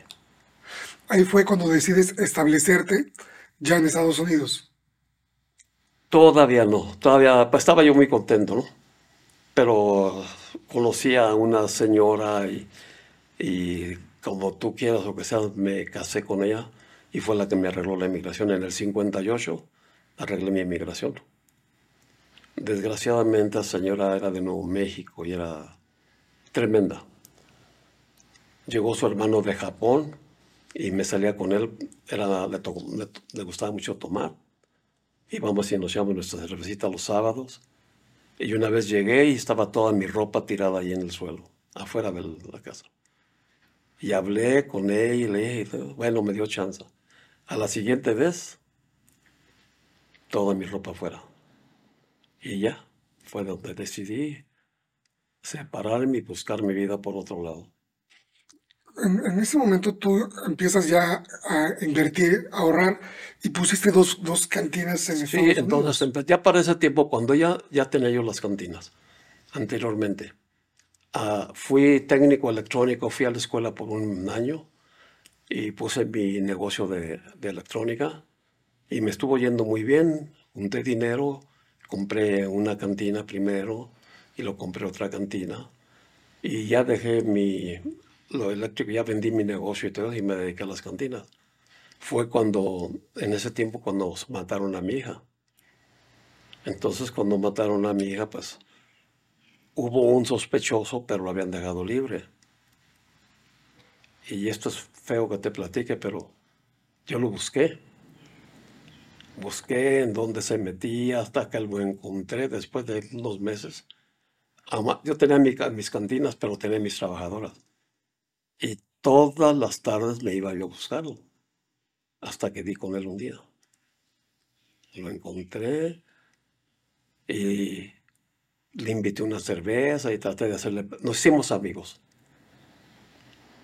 Ahí fue cuando decides establecerte ya en Estados Unidos. Todavía no, todavía estaba yo muy contento, ¿no? Pero conocí a una señora y, como tú quieras o que sea, me casé con ella y fue la que me arregló la inmigración. En el 58 arreglé mi inmigración. Desgraciadamente la señora era de Nuevo México y era tremenda. Llegó su hermano de Japón y me salía con él. Le, gustaba mucho tomar. Íbamos y nos llevamos nuestra cervecita los sábados. Y una vez llegué y estaba toda mi ropa tirada ahí en el suelo, afuera de la casa. Y hablé con él y le dije, bueno, me dio chance. A la siguiente vez, toda mi ropa afuera. Y ya, fue donde decidí separarme y buscar mi vida por otro lado. En, ese momento tú empiezas ya a invertir, a ahorrar y pusiste dos, dos cantinas en Sí, entonces ya para ese tiempo, cuando ya, ya tenía yo las cantinas, anteriormente, uh, fui técnico electrónico, fui a la escuela por un año y puse mi negocio de, de electrónica y me estuvo yendo muy bien, junté dinero, compré una cantina primero y lo compré otra cantina. Y ya dejé mi, lo eléctrico, ya vendí mi negocio y todo y me dediqué a las cantinas. Fue cuando, en ese tiempo, cuando mataron a mi hija. Entonces, cuando mataron a mi hija, pues hubo un sospechoso, pero lo habían dejado libre. Y esto es feo que te platique, pero yo lo busqué busqué en dónde se metía hasta que lo encontré después de unos meses. yo tenía mis cantinas, pero tenía mis trabajadoras. Y todas las tardes me iba yo a buscarlo, hasta que di con él un día. Lo encontré y le invité una cerveza y traté de hacerle... Nos hicimos amigos.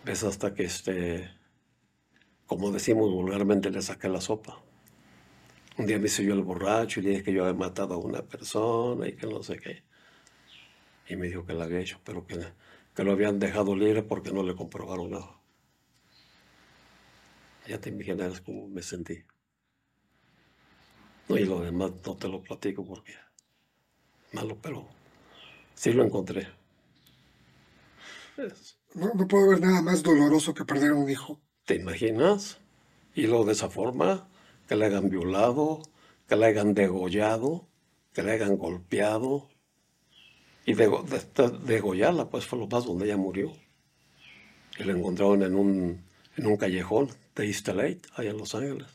¿Ves? Hasta que, este, como decimos vulgarmente, le saqué la sopa. Un día me hice yo el borracho y le dije que yo había matado a una persona y que no sé qué. Y me dijo que la había hecho, pero que, que lo habían dejado libre porque no le comprobaron nada. Ya te imaginas cómo me sentí. No, y lo demás no te lo platico porque malo, pero sí lo encontré. Es- No, no puedo ver nada más doloroso que perder a un hijo. ¿Te imaginas? Y luego de esa forma, que le hayan violado, que le hayan degollado, que le hayan golpeado. Y de- de- degollarla, pues fue lo más donde ella murió. Y la encontraron en un, en un callejón de East LA, allá en Los Ángeles.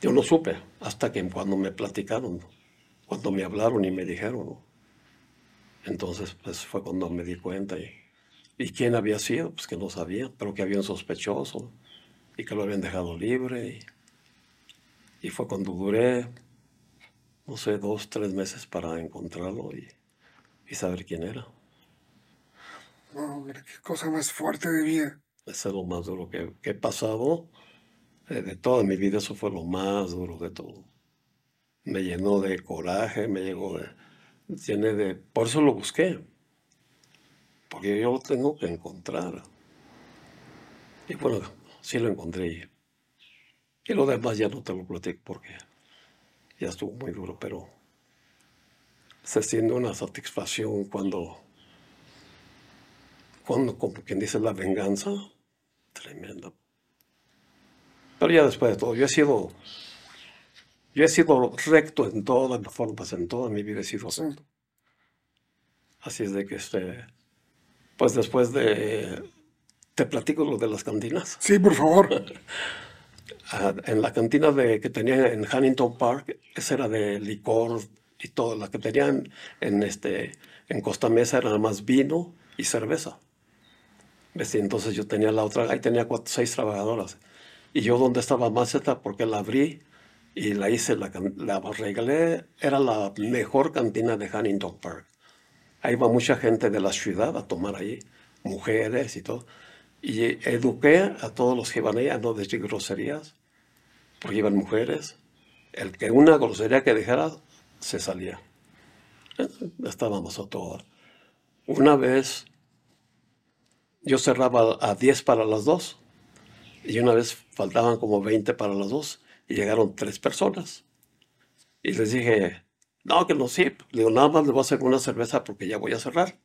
Yo no supe hasta que cuando me platicaron, cuando me hablaron y me dijeron. Entonces, pues fue cuando me di cuenta. Y, ¿Y quién había sido? Pues que no sabía, pero que había un sospechoso y que lo habían dejado libre. Y, y fue cuando duré, no sé, dos, tres meses para encontrarlo y, y saber quién era. No, hombre, qué cosa más fuerte de vida. Eso es lo más duro que, que he pasado. eh, de toda mi vida, eso fue lo más duro de todo. Me llenó de coraje, me llegó de, llené de... Por eso lo busqué. Porque yo lo tengo que encontrar. Y bueno, sí lo encontré. Y, y lo demás ya no te lo platico porque ya estuvo muy duro, pero se siente una satisfacción cuando, cuando como quien dice, la venganza, tremenda. Pero ya después de todo, yo he sido, yo he sido recto en todas las formas, en toda mi vida he sido recto. Así es de que, este, pues después de, te platico lo de las cantinas. Sí, por favor. En la cantina de, que tenía en Huntington Park, esa era de licor y todo. La que tenían en, este, en Costa Mesa era nada más vino y cerveza. Entonces yo tenía la otra, ahí tenía cuatro, seis trabajadoras. Y yo donde estaba más cerca, porque la abrí y la hice, la, la regalé, era la mejor cantina de Huntington Park. Ahí iba mucha gente de la ciudad a tomar ahí, mujeres y todo. Y eduqué a todos los que iban ahí a no decir groserías, porque iban mujeres. El que una grosería que dijera, se salía. Eh, Estábamos a todas. Una vez yo cerraba a 10 para las 2 y una vez faltaban como 20 para las 2 y llegaron tres personas. Y les dije, no, que no, sí. Le digo, nada más les voy a hacer una cerveza porque ya voy a cerrar.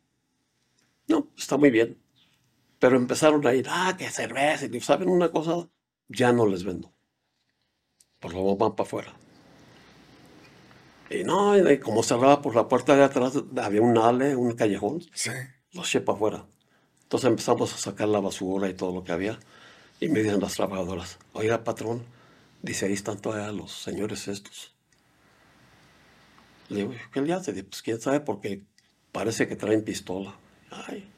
No, está muy bien. Pero empezaron a ir, ah, que cerveza. Y ¿saben una cosa? Ya no les vendo. Por favor, van para afuera. Y no, y como cerraba por la puerta de atrás, había un ale, un callejón, Sí. los eché para afuera. Entonces empezamos a sacar la basura y todo lo que había. Y me dicen las trabajadoras, oiga, patrón, dice, ahí están todavía los señores estos. Le digo, ¿qué le hace? Pues quién sabe, porque parece que traen pistola. Ay.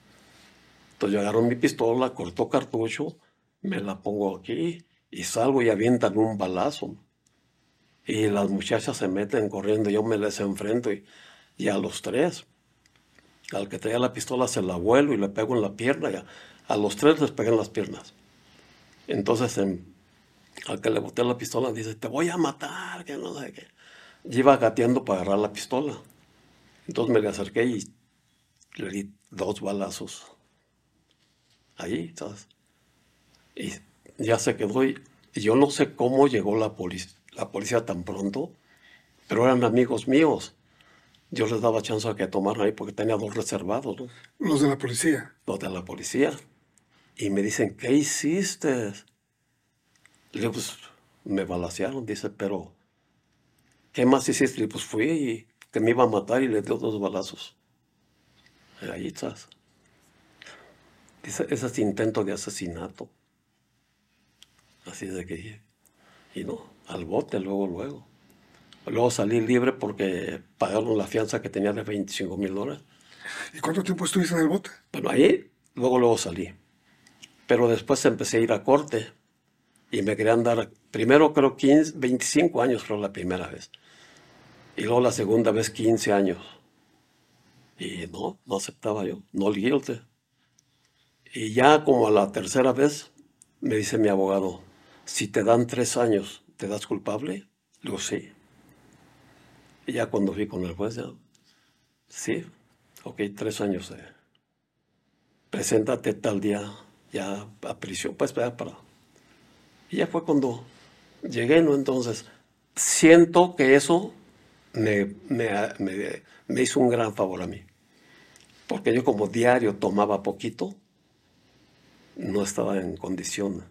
Entonces yo agarro mi pistola, corto cartucho, me la pongo aquí y salgo y avientan un balazo. Y las muchachas se meten corriendo, yo me les enfrento y, y a los tres. Al que traía la pistola se la vuelo y le pego en la pierna y a, a los tres les pegué en las piernas. Entonces em, al que le boté la pistola dice, te voy a matar, que no sé qué. Y iba gateando para agarrar la pistola. Entonces me le acerqué y le di dos balazos. Ahí, ¿sabes? Y ya se quedó y, y yo no sé cómo llegó la, polic- la policía tan pronto, pero eran amigos míos. Yo les daba chance a que tomaran ahí porque tenía dos reservados, ¿no? Los de la policía. los de la policía. Y me dicen, ¿qué hiciste? Le digo, pues me balacearon, dice, pero ¿qué más hiciste? Le digo, pues fui y que me iba a matar y le dio dos balazos. Ahí estás. Dice, ese es intento de asesinato. Así de que, y no, al bote luego, luego. Luego salí libre porque pagaron la fianza que tenía de 25 mil dólares. ¿Y cuánto tiempo estuviste en el bote? Bueno, ahí luego, luego salí. Pero después empecé a ir a corte y me querían dar, primero creo 15, 25 años, creo la primera vez. Y luego la segunda vez 15 años. Y no, no aceptaba yo, no guilty. Y ya como a la tercera vez me dice mi abogado, si te dan tres años, ¿te das culpable? Le digo, sí. Y ya cuando fui con el juez, ya, sí, ok, tres años. Eh. Preséntate tal día ya a prisión, pues para... Y ya fue cuando llegué, ¿no? Entonces, siento que eso me, me, hizo un gran favor a mí. Porque yo como diario tomaba poquito, no estaba en condición.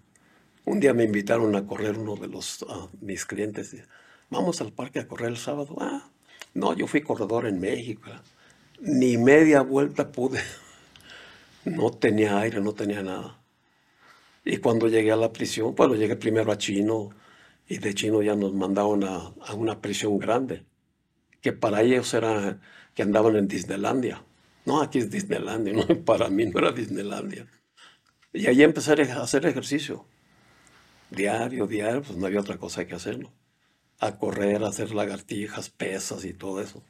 Un día me invitaron a correr uno de los mis clientes. Vamos al parque a correr el sábado. Ah, no, yo fui corredor en México. Ni media vuelta pude. No tenía aire, no tenía nada. Y cuando llegué a la prisión, bueno, llegué primero a Chino y de Chino ya nos mandaron a, a una prisión grande, que para ellos era que andaban en Disneylandia. No, aquí es Disneylandia, no, para mí no era Disneylandia. Y ahí empecé a hacer ejercicio. Diario, diario, pues no había otra cosa que hacerlo. A correr, a hacer lagartijas, pesas y todo eso.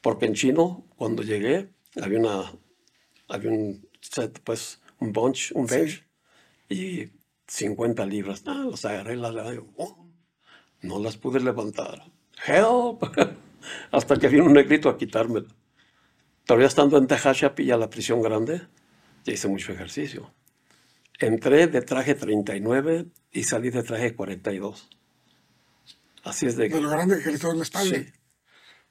Porque en chino, cuando llegué, había una, había un set, pues, un bunch, un bench, y 50 libras. Ah, los agarré, las oh, no las pude levantar. Help! Hasta que vino un negrito a quitármela. Todavía estando en Tehachapi, a la prisión grande, ya hice mucho ejercicio. Entré de traje 39 y salí de traje 42. Así es de... De lo grande que espalda. Sí.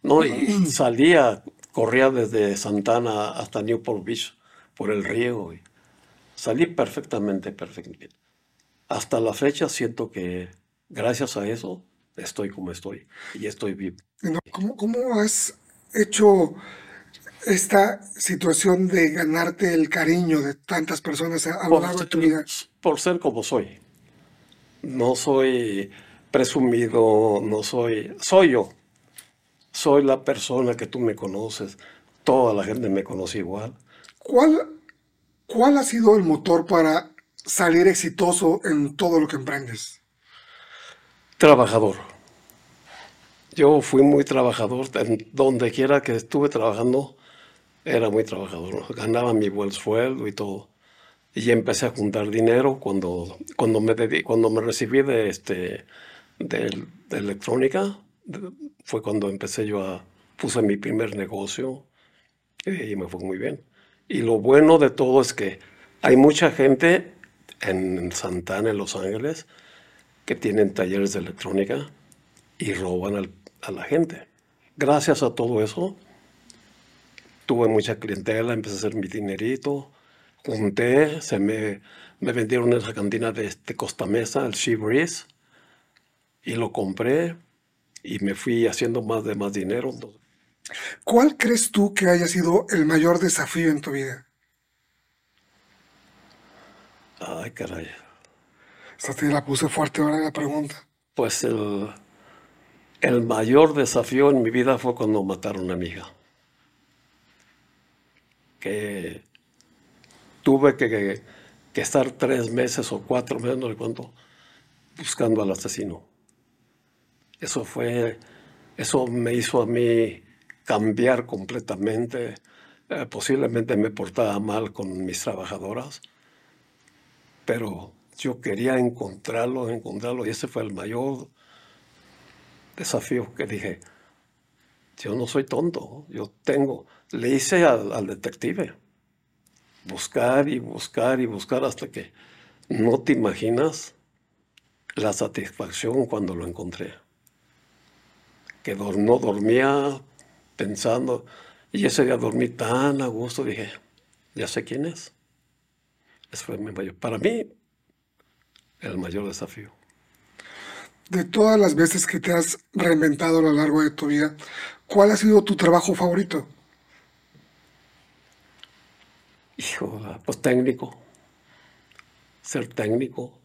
No, y salía, corría desde Santana hasta Newport Beach por el río. Y salí perfectamente, perfectamente. Hasta la fecha siento que gracias a eso estoy como estoy y estoy vivo. ¿Cómo, cómo has hecho esta situación de ganarte el cariño de tantas personas a, lo largo de tu vida? Por ser como soy. No soy presumido, no soy... Soy yo. Soy la persona que tú me conoces. Toda la gente me conoce igual. ¿Cuál, cuál ha sido el motor para salir exitoso en todo lo que emprendes? Trabajador. Yo fui muy trabajador. En donde quiera que estuve trabajando, era muy trabajador, ganaba mi buen sueldo y todo. Y empecé a juntar dinero cuando, cuando, me, cuando me recibí de, este, de, electrónica, fue cuando empecé yo a, puse mi primer negocio y me fue muy bien. Y lo bueno de todo es que hay mucha gente en Santana, en Los Ángeles, que tienen talleres de electrónica y roban a la gente. Gracias a todo eso, tuve mucha clientela, empecé a hacer mi dinerito, junté, se me, me vendieron esa cantina de, este Costa Mesa, el She Breeze, y lo compré y me fui haciendo más de más dinero. ¿Cuál crees tú que haya sido el mayor desafío en tu vida? Ay, caray. Esta te la puse fuerte ahora la pregunta. Pues el, el mayor desafío en mi vida fue cuando mataron a mi hija que tuve que, estar tres meses o cuatro meses, no cuánto, buscando al asesino. Eso fue, eso me hizo a mí cambiar completamente. Eh, posiblemente me portaba mal con mis trabajadoras, pero yo quería encontrarlo, encontrarlo, y ese fue el mayor desafío que dije, yo no soy tonto, yo tengo, le hice al, detective, buscar y buscar y buscar hasta que no te imaginas la satisfacción cuando lo encontré. Que no dormía pensando, y ese día dormí tan a gusto, dije, ya sé quién es. Ese fue mi mayor, para mí, el mayor desafío. De todas las veces que te has reinventado a lo largo de tu vida, ¿cuál ha sido tu trabajo favorito? Hijo, pues técnico. Ser técnico,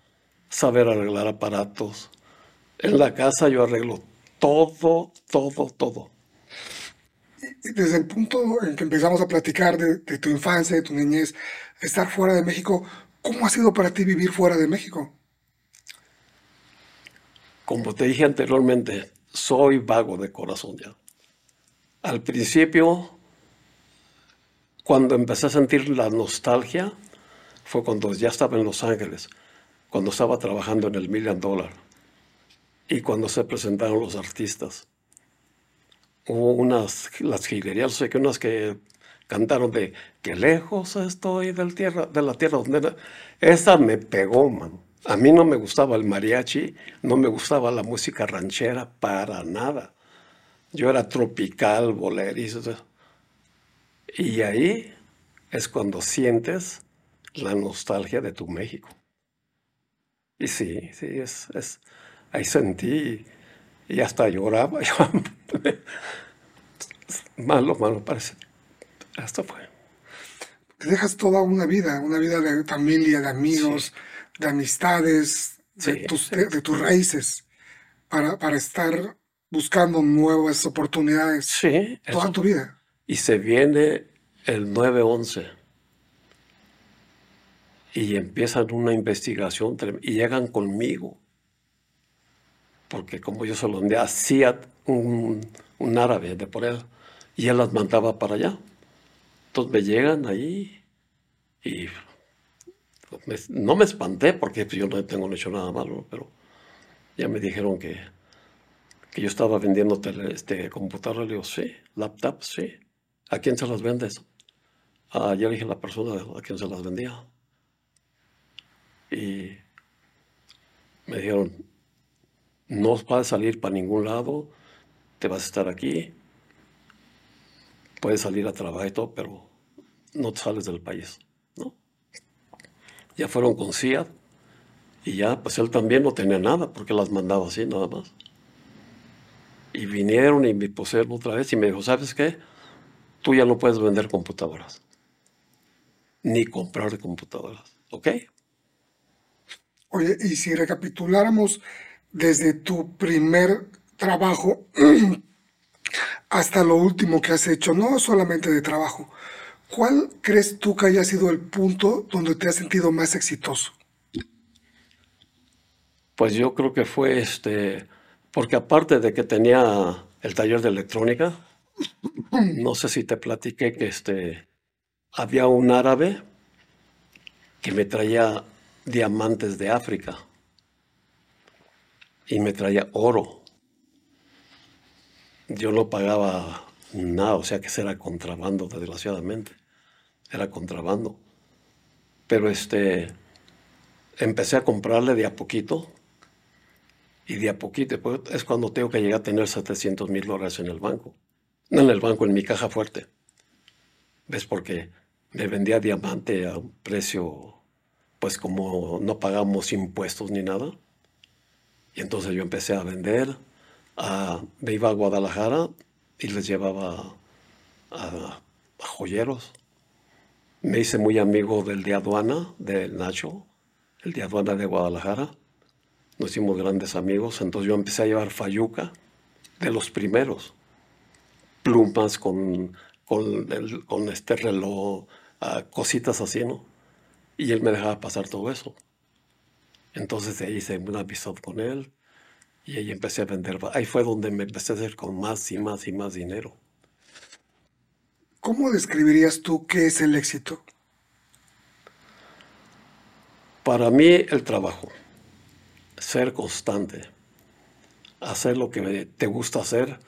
saber arreglar aparatos. En la casa yo arreglo todo, todo, todo. Desde el punto en que empezamos a platicar de, de tu infancia, de tu niñez, estar fuera de México, ¿cómo ha sido para ti vivir fuera de México? Como te dije anteriormente, soy vago de corazón ya. Al principio, cuando empecé a sentir la nostalgia, fue cuando ya estaba en Los Ángeles, cuando estaba trabajando en el Million Dollar y cuando se presentaron los artistas. Hubo unas, las gilerías, sé que unas que cantaron de que lejos estoy del tierra, de la tierra donde... era". Esa me pegó, man. A mí no me gustaba el mariachi, no me gustaba la música ranchera para nada. Yo era tropical, bolerizo. Y ahí es cuando sientes la nostalgia de tu México. Y sí, sí, es, es ahí sentí y hasta lloraba. malo, malo parece. Esto fue. Te dejas toda una vida, una vida de familia, de amigos, de amistades, de, tus, sí, de, de tus raíces, para, para estar buscando nuevas oportunidades Sí, toda eso. tu vida. Y se viene el 9-11 y empiezan una investigación y llegan conmigo. Porque como yo se lo hacía un, un árabe de por él y él las mandaba para allá. Entonces me llegan ahí y no me espanté porque pues, yo no tengo hecho nada malo, pero ya me dijeron que, que yo estaba vendiendo tele- este, computadora. Le digo, sí, laptop, sí. ¿A quién se las vendes? Ah, le dije la persona a quien se las vendía. Y me dijeron, no vas a salir para ningún lado, te vas a estar aquí, puedes salir a trabajar y todo, pero no te sales del país, ¿no? Ya fueron con CIAD y ya, pues él también no tenía nada porque las mandaba así nada más. Y vinieron y me pusieron otra vez y me dijo, ¿sabes qué? Tú ya no puedes vender computadoras, ni comprar computadoras, ¿ok? Oye, y si recapituláramos desde tu primer trabajo hasta lo último que has hecho, no solamente de trabajo, ¿cuál crees tú que haya sido el punto donde te has sentido más exitoso? Pues yo creo que fue este, porque aparte de que tenía el taller de electrónica, no sé si te platiqué que este, había un árabe que me traía diamantes de África y me traía oro. Yo no pagaba nada, o sea que era contrabando, desgraciadamente. Era contrabando. Pero este, empecé a comprarle de a poquito y de a poquito, pues, es cuando tengo que llegar a tener 700 mil dólares en el banco. No en el banco, en mi caja fuerte. ¿Ves? Porque me vendía diamante a un precio, pues como no pagamos impuestos ni nada. Y entonces yo empecé a vender, a- me iba a Guadalajara y les llevaba a, joyeros. Me hice muy amigo del de aduana, del Nacho, el de aduana de Guadalajara. Nos hicimos grandes amigos, entonces yo empecé a llevar fayuca de los primeros. Plumas con, con, el- con este reloj, ah, cositas así, ¿no? Y él me dejaba pasar todo eso. Entonces ahí hice una amistad con él y ahí empecé a vender. Ahí fue donde me empecé a hacer con más y más y más dinero. ¿Cómo describirías tú qué es el éxito? Para mí el trabajo, ser constante, hacer lo que te gusta hacer,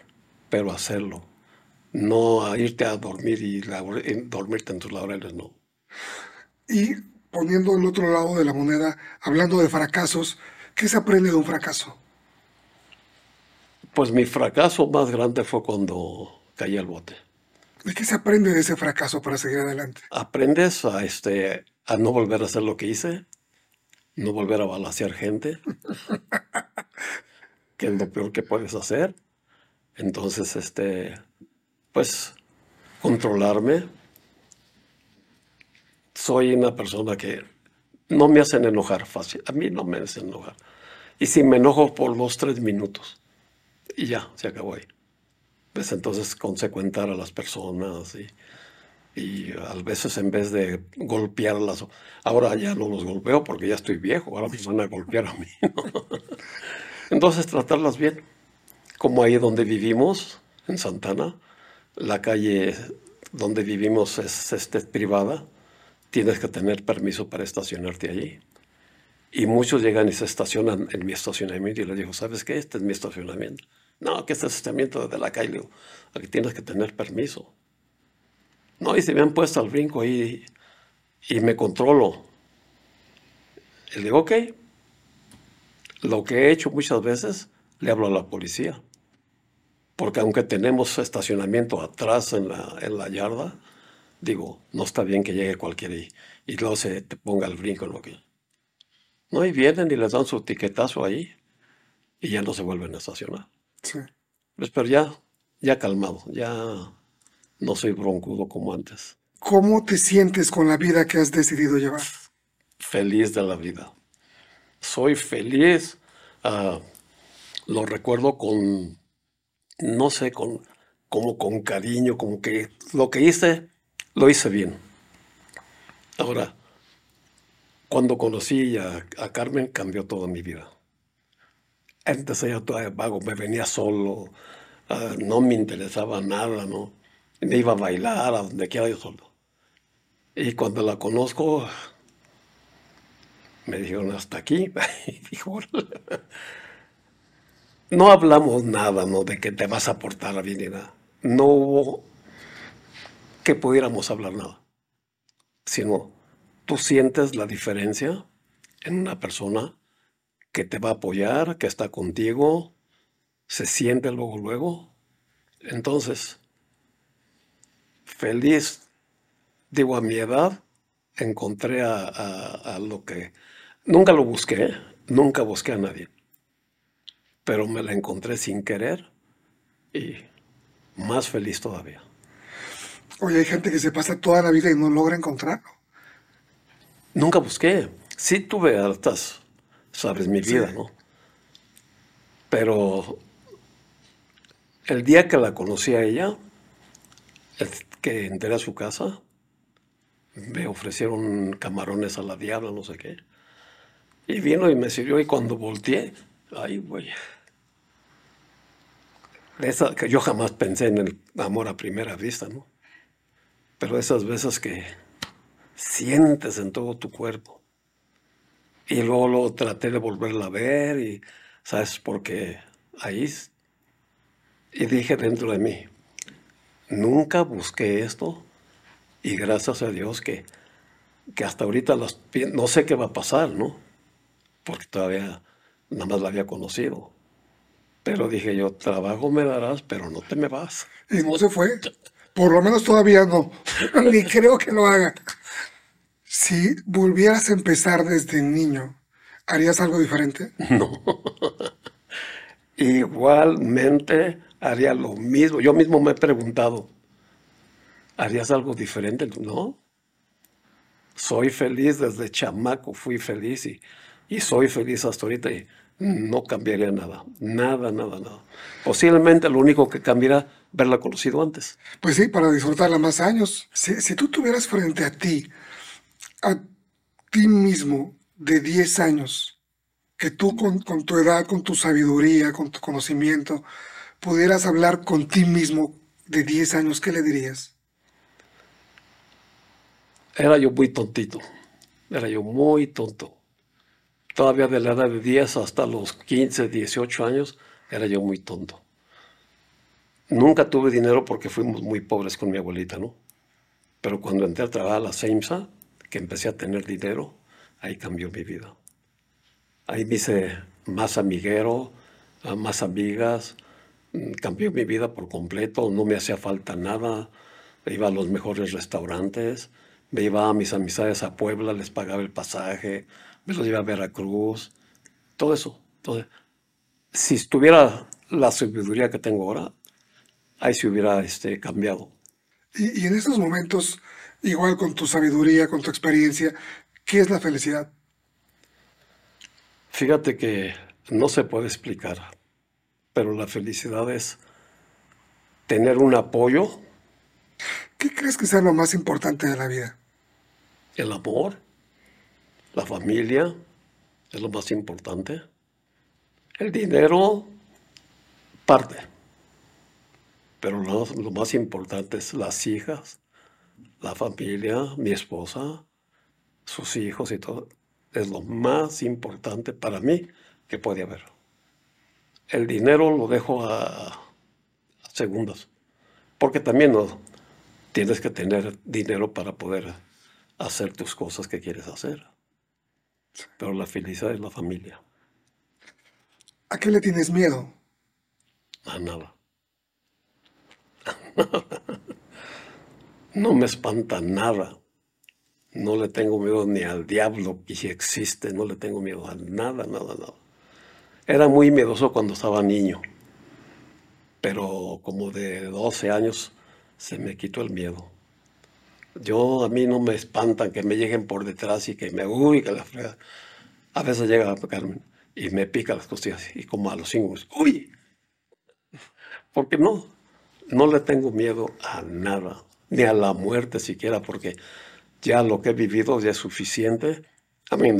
pero hacerlo. No a irte a dormir y, y dormirte en tus laureles, no. Y poniendo el otro lado de la moneda, hablando de fracasos, ¿qué se aprende de un fracaso? Pues mi fracaso más grande fue cuando caí al bote. ¿De qué se aprende de ese fracaso para seguir adelante? Aprendes a, este, a no volver a hacer lo que hice, no volver a balasear gente, que es lo peor que puedes hacer. Entonces, este, pues, controlarme. Soy una persona que no me hacen enojar fácil. A mí no me hacen enojar. Y si me enojo por dos, tres minutos, y ya, se acabó ahí. Pues entonces consecuentar a las personas y, y a veces en vez de golpearlas, ahora ya no los golpeo porque ya estoy viejo, ahora me van a golpear a mí. Entonces tratarlas bien, como ahí donde vivimos, en Santana, la calle donde vivimos es este, privada, tienes que tener permiso para estacionarte allí. Y muchos llegan y se estacionan en mi estacionamiento y les digo, ¿sabes qué? Este es mi estacionamiento. No, que este estacionamiento de la calle. Aquí tienes que tener permiso. No, y se me han puesto al brinco ahí y me controlo. Y le digo, ok. Lo que he hecho muchas veces, le hablo a la policía. Porque aunque tenemos estacionamiento atrás en la, en la yarda, digo, no está bien que llegue cualquiera y, y luego se te ponga el brinco en lo que... No, y vienen y les dan su tiquetazo ahí y ya no se vuelven a estacionar. Sí. Pues, pero ya, ya calmado, ya no soy broncudo como antes. ¿Cómo te sientes con la vida que has decidido llevar? Feliz de la vida. Soy feliz. ah, lo recuerdo con, no sé, con, como con cariño, como que lo que hice, lo hice bien. Ahora, cuando conocí a, a Carmen, cambió toda mi vida. Antes ella todavía vago, me venía solo, ah, no me interesaba nada, ¿no? Me iba a bailar a donde quiera yo solo. Y cuando la conozco, me dijeron hasta aquí. Y dijo. No hablamos nada, ¿no? De que te vas a portar bien ni nada. No hubo que pudiéramos hablar nada. Sino, tú sientes la diferencia en una persona que te va a apoyar, que está contigo, se siente luego, luego. Entonces, feliz, digo, a mi edad, encontré a lo que... Nunca lo busqué, nunca busqué a nadie, pero me la encontré sin querer y más feliz todavía. Oye, hay gente que se pasa toda la vida y no logra encontrarlo. Nunca busqué. Sí tuve hartas, sabes, mi vida, Sí. ¿no? Pero el día que la conocí a ella, el que entré a su casa, me ofrecieron camarones a la diabla, no sé qué. Y vino y me sirvió y cuando volteé, ay, güey. Esa, que yo jamás pensé en el amor a primera vista, ¿no? Pero esas veces que sientes en todo tu cuerpo. Y luego, luego traté de volverla a ver y, ¿sabes? Porque ahí... Y dije dentro de mí, nunca busqué esto y gracias a Dios que, que hasta ahorita las, no sé qué va a pasar, ¿no? Porque todavía nada más la había conocido. Pero dije yo, trabajo me darás, pero no te me vas. Y no se fue. Por lo menos todavía no. Ni creo que lo haga. Si volvieras a empezar desde niño, ¿harías algo diferente? No. Igualmente haría lo mismo. Yo mismo me he preguntado, ¿harías algo diferente? No. Soy feliz desde chamaco, fui feliz y, y soy feliz hasta ahorita y no cambiaría nada. Nada, nada, nada. Posiblemente lo único que cambiaría verla conocido antes. Pues sí, para disfrutarla más años. Si, si tú tuvieras frente a ti, a ti mismo de 10 años, que tú con, con tu edad, con tu sabiduría, con tu conocimiento, pudieras hablar con ti mismo de 10 años, ¿qué le dirías? Era yo muy tontito. Era yo muy tonto. Todavía de la edad de 10 hasta los 15, 18 años, era yo muy tonto. Nunca tuve dinero porque fuimos muy pobres con mi abuelita, ¿no? Pero cuando entré a trabajar a la SEIMSA, que empecé a tener dinero, ahí cambió mi vida. Ahí me hice más amiguero, ah, más amigas, mm, cambió mi vida por completo, no me hacía falta nada, iba a los mejores restaurantes, me iba a mis amistades a Puebla, les pagaba el pasaje, me los llevaba a Veracruz, todo eso. Entonces, si tuviera la sabiduría que tengo ahora, ahí se hubiera este, cambiado. Y, y en estos momentos, igual con tu sabiduría, con tu experiencia, ¿qué es la felicidad? Fíjate que no se puede explicar. pero la felicidad es tener un apoyo. ¿Qué crees que sea lo más importante de la vida? El amor, la familia, es lo más importante. El dinero, parte. Pero lo, más importante es las hijas, la familia, mi esposa, sus hijos y todo. Es lo más importante para mí que puede haber. El dinero lo dejo a, a segundos, porque también no, tienes que tener dinero para poder hacer tus cosas que quieres hacer. Pero la felicidad es la familia, ¿A qué le tienes miedo? a nada. No me espanta nada. No le tengo miedo ni al diablo, y si existe, no le tengo miedo a nada, nada, nada. Era muy miedoso cuando estaba niño, pero como de 12 años se me quitó el miedo. Yo, a mí no me espantan que me lleguen por detrás y que me, uy, que la frega. A veces llega a Carmen y me pica las costillas y como a los cinco, uy, porque no, no le tengo miedo a nada, ni a la muerte siquiera, porque ya lo que he vivido ya es suficiente. A mí,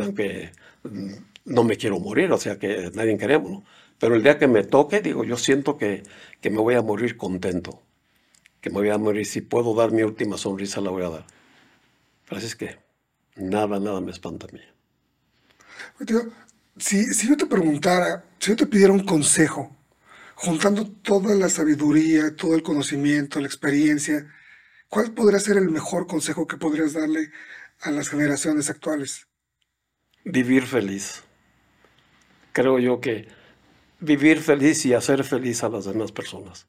no me quiero morir, o sea que nadie queremos, ¿no? Pero el día que me toque, digo, yo siento que, que me voy a morir contento, que me voy a morir, si puedo dar mi última sonrisa, la voy a dar. Pero así es que nada, nada me espanta a mí. Si, si yo te preguntara, si yo te pidiera un consejo, juntando toda la sabiduría, todo el conocimiento, la experiencia, ¿cuál podría ser el mejor consejo que podrías darle a las generaciones actuales? Vivir feliz. Creo yo que vivir feliz y hacer feliz a las demás personas.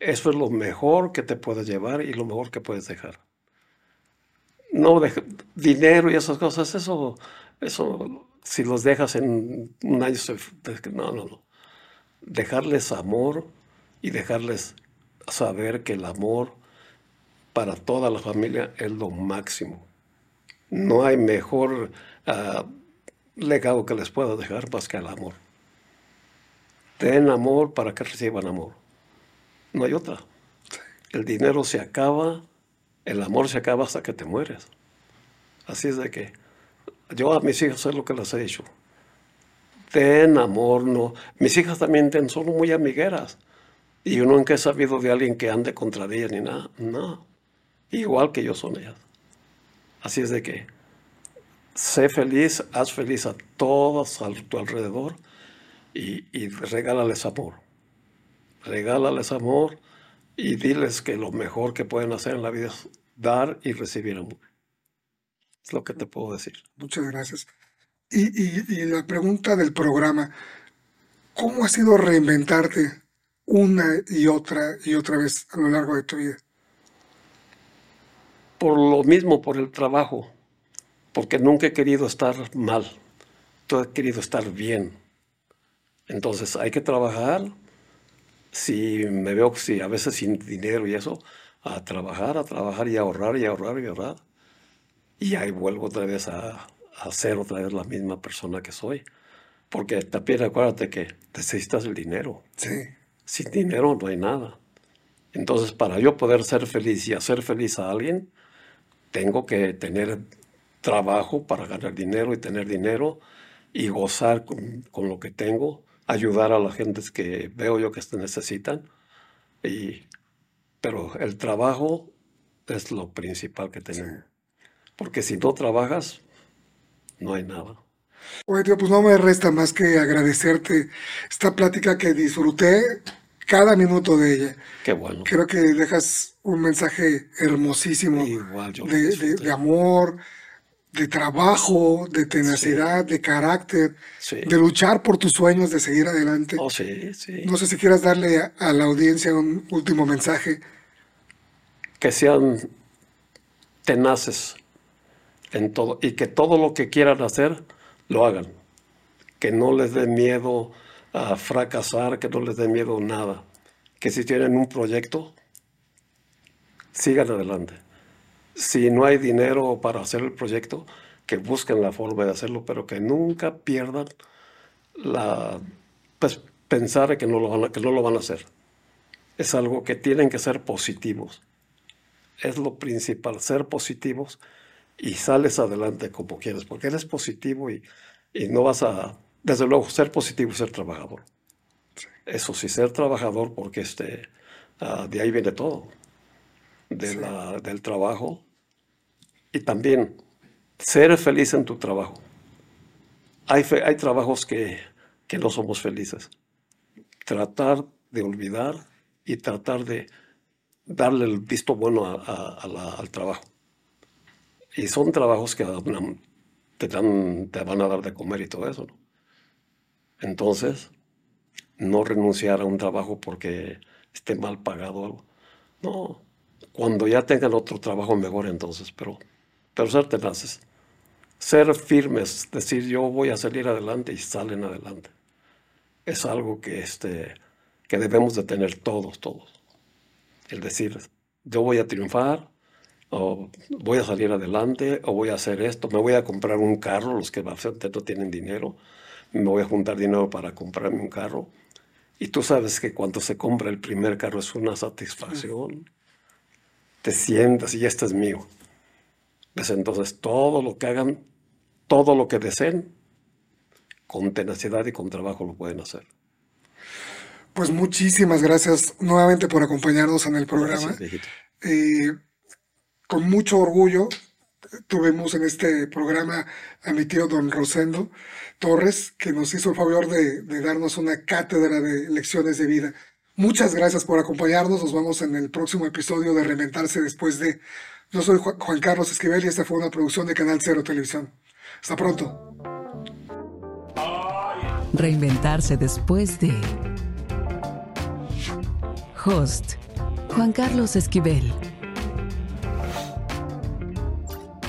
Eso es lo mejor que te puedes llevar y lo mejor que puedes dejar. No de, dinero y esas cosas, eso, eso, si los dejas en un año, se, no, no, no. Dejarles amor y dejarles saber que el amor para toda la familia es lo máximo. No hay mejor uh, legado que les pueda dejar más que el amor. Den amor para que reciban amor. No hay otra. El dinero se acaba, el amor se acaba hasta que te mueres. Así es de que yo a mis hijas es lo que les he dicho. Den amor, no. Mis hijas también ten- son muy amigueras. Y yo nunca he sabido de alguien que ande contra ellas ni nada. No. Igual que yo son ellas. Así es de que sé feliz, haz feliz a todos a tu alrededor y, y regálales amor. Regálales amor y diles que lo mejor que pueden hacer en la vida es dar y recibir amor. Es lo que te puedo decir. Muchas gracias. Y, y- y la pregunta del programa, ¿cómo ha sido reinventarte una y otra y otra vez a lo largo de tu vida? Por lo mismo, por el trabajo, porque nunca he querido estar mal, todo he querido estar bien. Entonces hay que trabajar. Si me veo si a veces sin dinero y eso, a trabajar, a trabajar y a ahorrar y a ahorrar y a ahorrar. Y ahí vuelvo otra vez a, a ser otra vez la misma persona que soy. Porque también acuérdate que necesitas el dinero. Sí, Sin dinero no hay nada. Entonces, para yo poder ser feliz y hacer feliz a alguien, tengo que tener trabajo para ganar dinero y tener dinero y gozar con, con lo que tengo, ayudar a las gentes que veo yo que se necesitan. Y, pero el trabajo es lo principal que tenemos. Porque si no trabajas, no hay nada. Oye, tío, pues no me resta más que agradecerte esta plática que disfruté cada minuto de ella. Qué bueno. Creo que dejas un mensaje hermosísimo Igual yo de, de- de amor, de trabajo, de tenacidad, de carácter, Sí. de luchar por tus sueños, de seguir adelante. Oh, sí. No sé si quieras darle a, a la audiencia un último mensaje. que sean tenaces en todo y que todo lo que quieran hacer lo hagan. Que no les dé miedo a fracasar, que no les dé miedo nada. Que si tienen un proyecto, sigan adelante. Si no hay dinero para hacer el proyecto, que busquen la forma de hacerlo, pero que nunca pierdan la, pues, pensar que no, lo van a, que no lo van a hacer. Es algo que tienen que ser positivos. Es lo principal, ser positivos y sales adelante como quieres, porque eres positivo y, y no vas a, desde luego, ser positivo y ser trabajador. Eso sí, ser trabajador, porque este, ah, de ahí viene todo, de la, del trabajo y también ser feliz en tu trabajo. Hay, hay trabajos que, que no somos felices. Tratar de olvidar y tratar de darle el visto bueno al trabajo. Y son trabajos que te, dan, te van a dar de comer y todo eso. ¿no? Entonces, no renunciar a un trabajo porque esté mal pagado o algo. No, cuando ya tengan otro trabajo mejor entonces, pero, pero ser tenaces. Ser firmes, decir yo voy a salir adelante y salen adelante. Es algo que, este, que debemos de tener todos, todos. El decir, yo voy a triunfar, o voy a salir adelante, o voy a hacer esto, me voy a comprar un carro, los que no tienen dinero, me voy a juntar dinero para comprarme un carro. Y tú sabes que cuando se compra el primer carro es una satisfacción. Te sientas y este es mío. Pues entonces todo lo que hagan, todo lo que deseen, con tenacidad y con trabajo lo pueden hacer. Pues muchísimas gracias nuevamente por acompañarnos en el programa. Eh, con mucho orgullo tuvimos en este programa a mi tío don Rosendo Torres, que nos hizo el favor de, darnos una cátedra de lecciones de vida. Muchas gracias por acompañarnos. Nos vemos en el próximo episodio de Reinventarse después de. Yo soy Juan Carlos Esquivel y esta fue una producción de Canal Cero Televisión. Hasta pronto. Reinventarse después de. Host Juan Carlos Esquivel.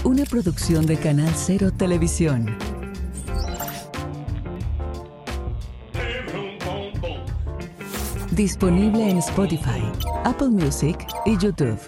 Una producción de Canal Cero Televisión. Disponible en Spotify, Apple Music y YouTube.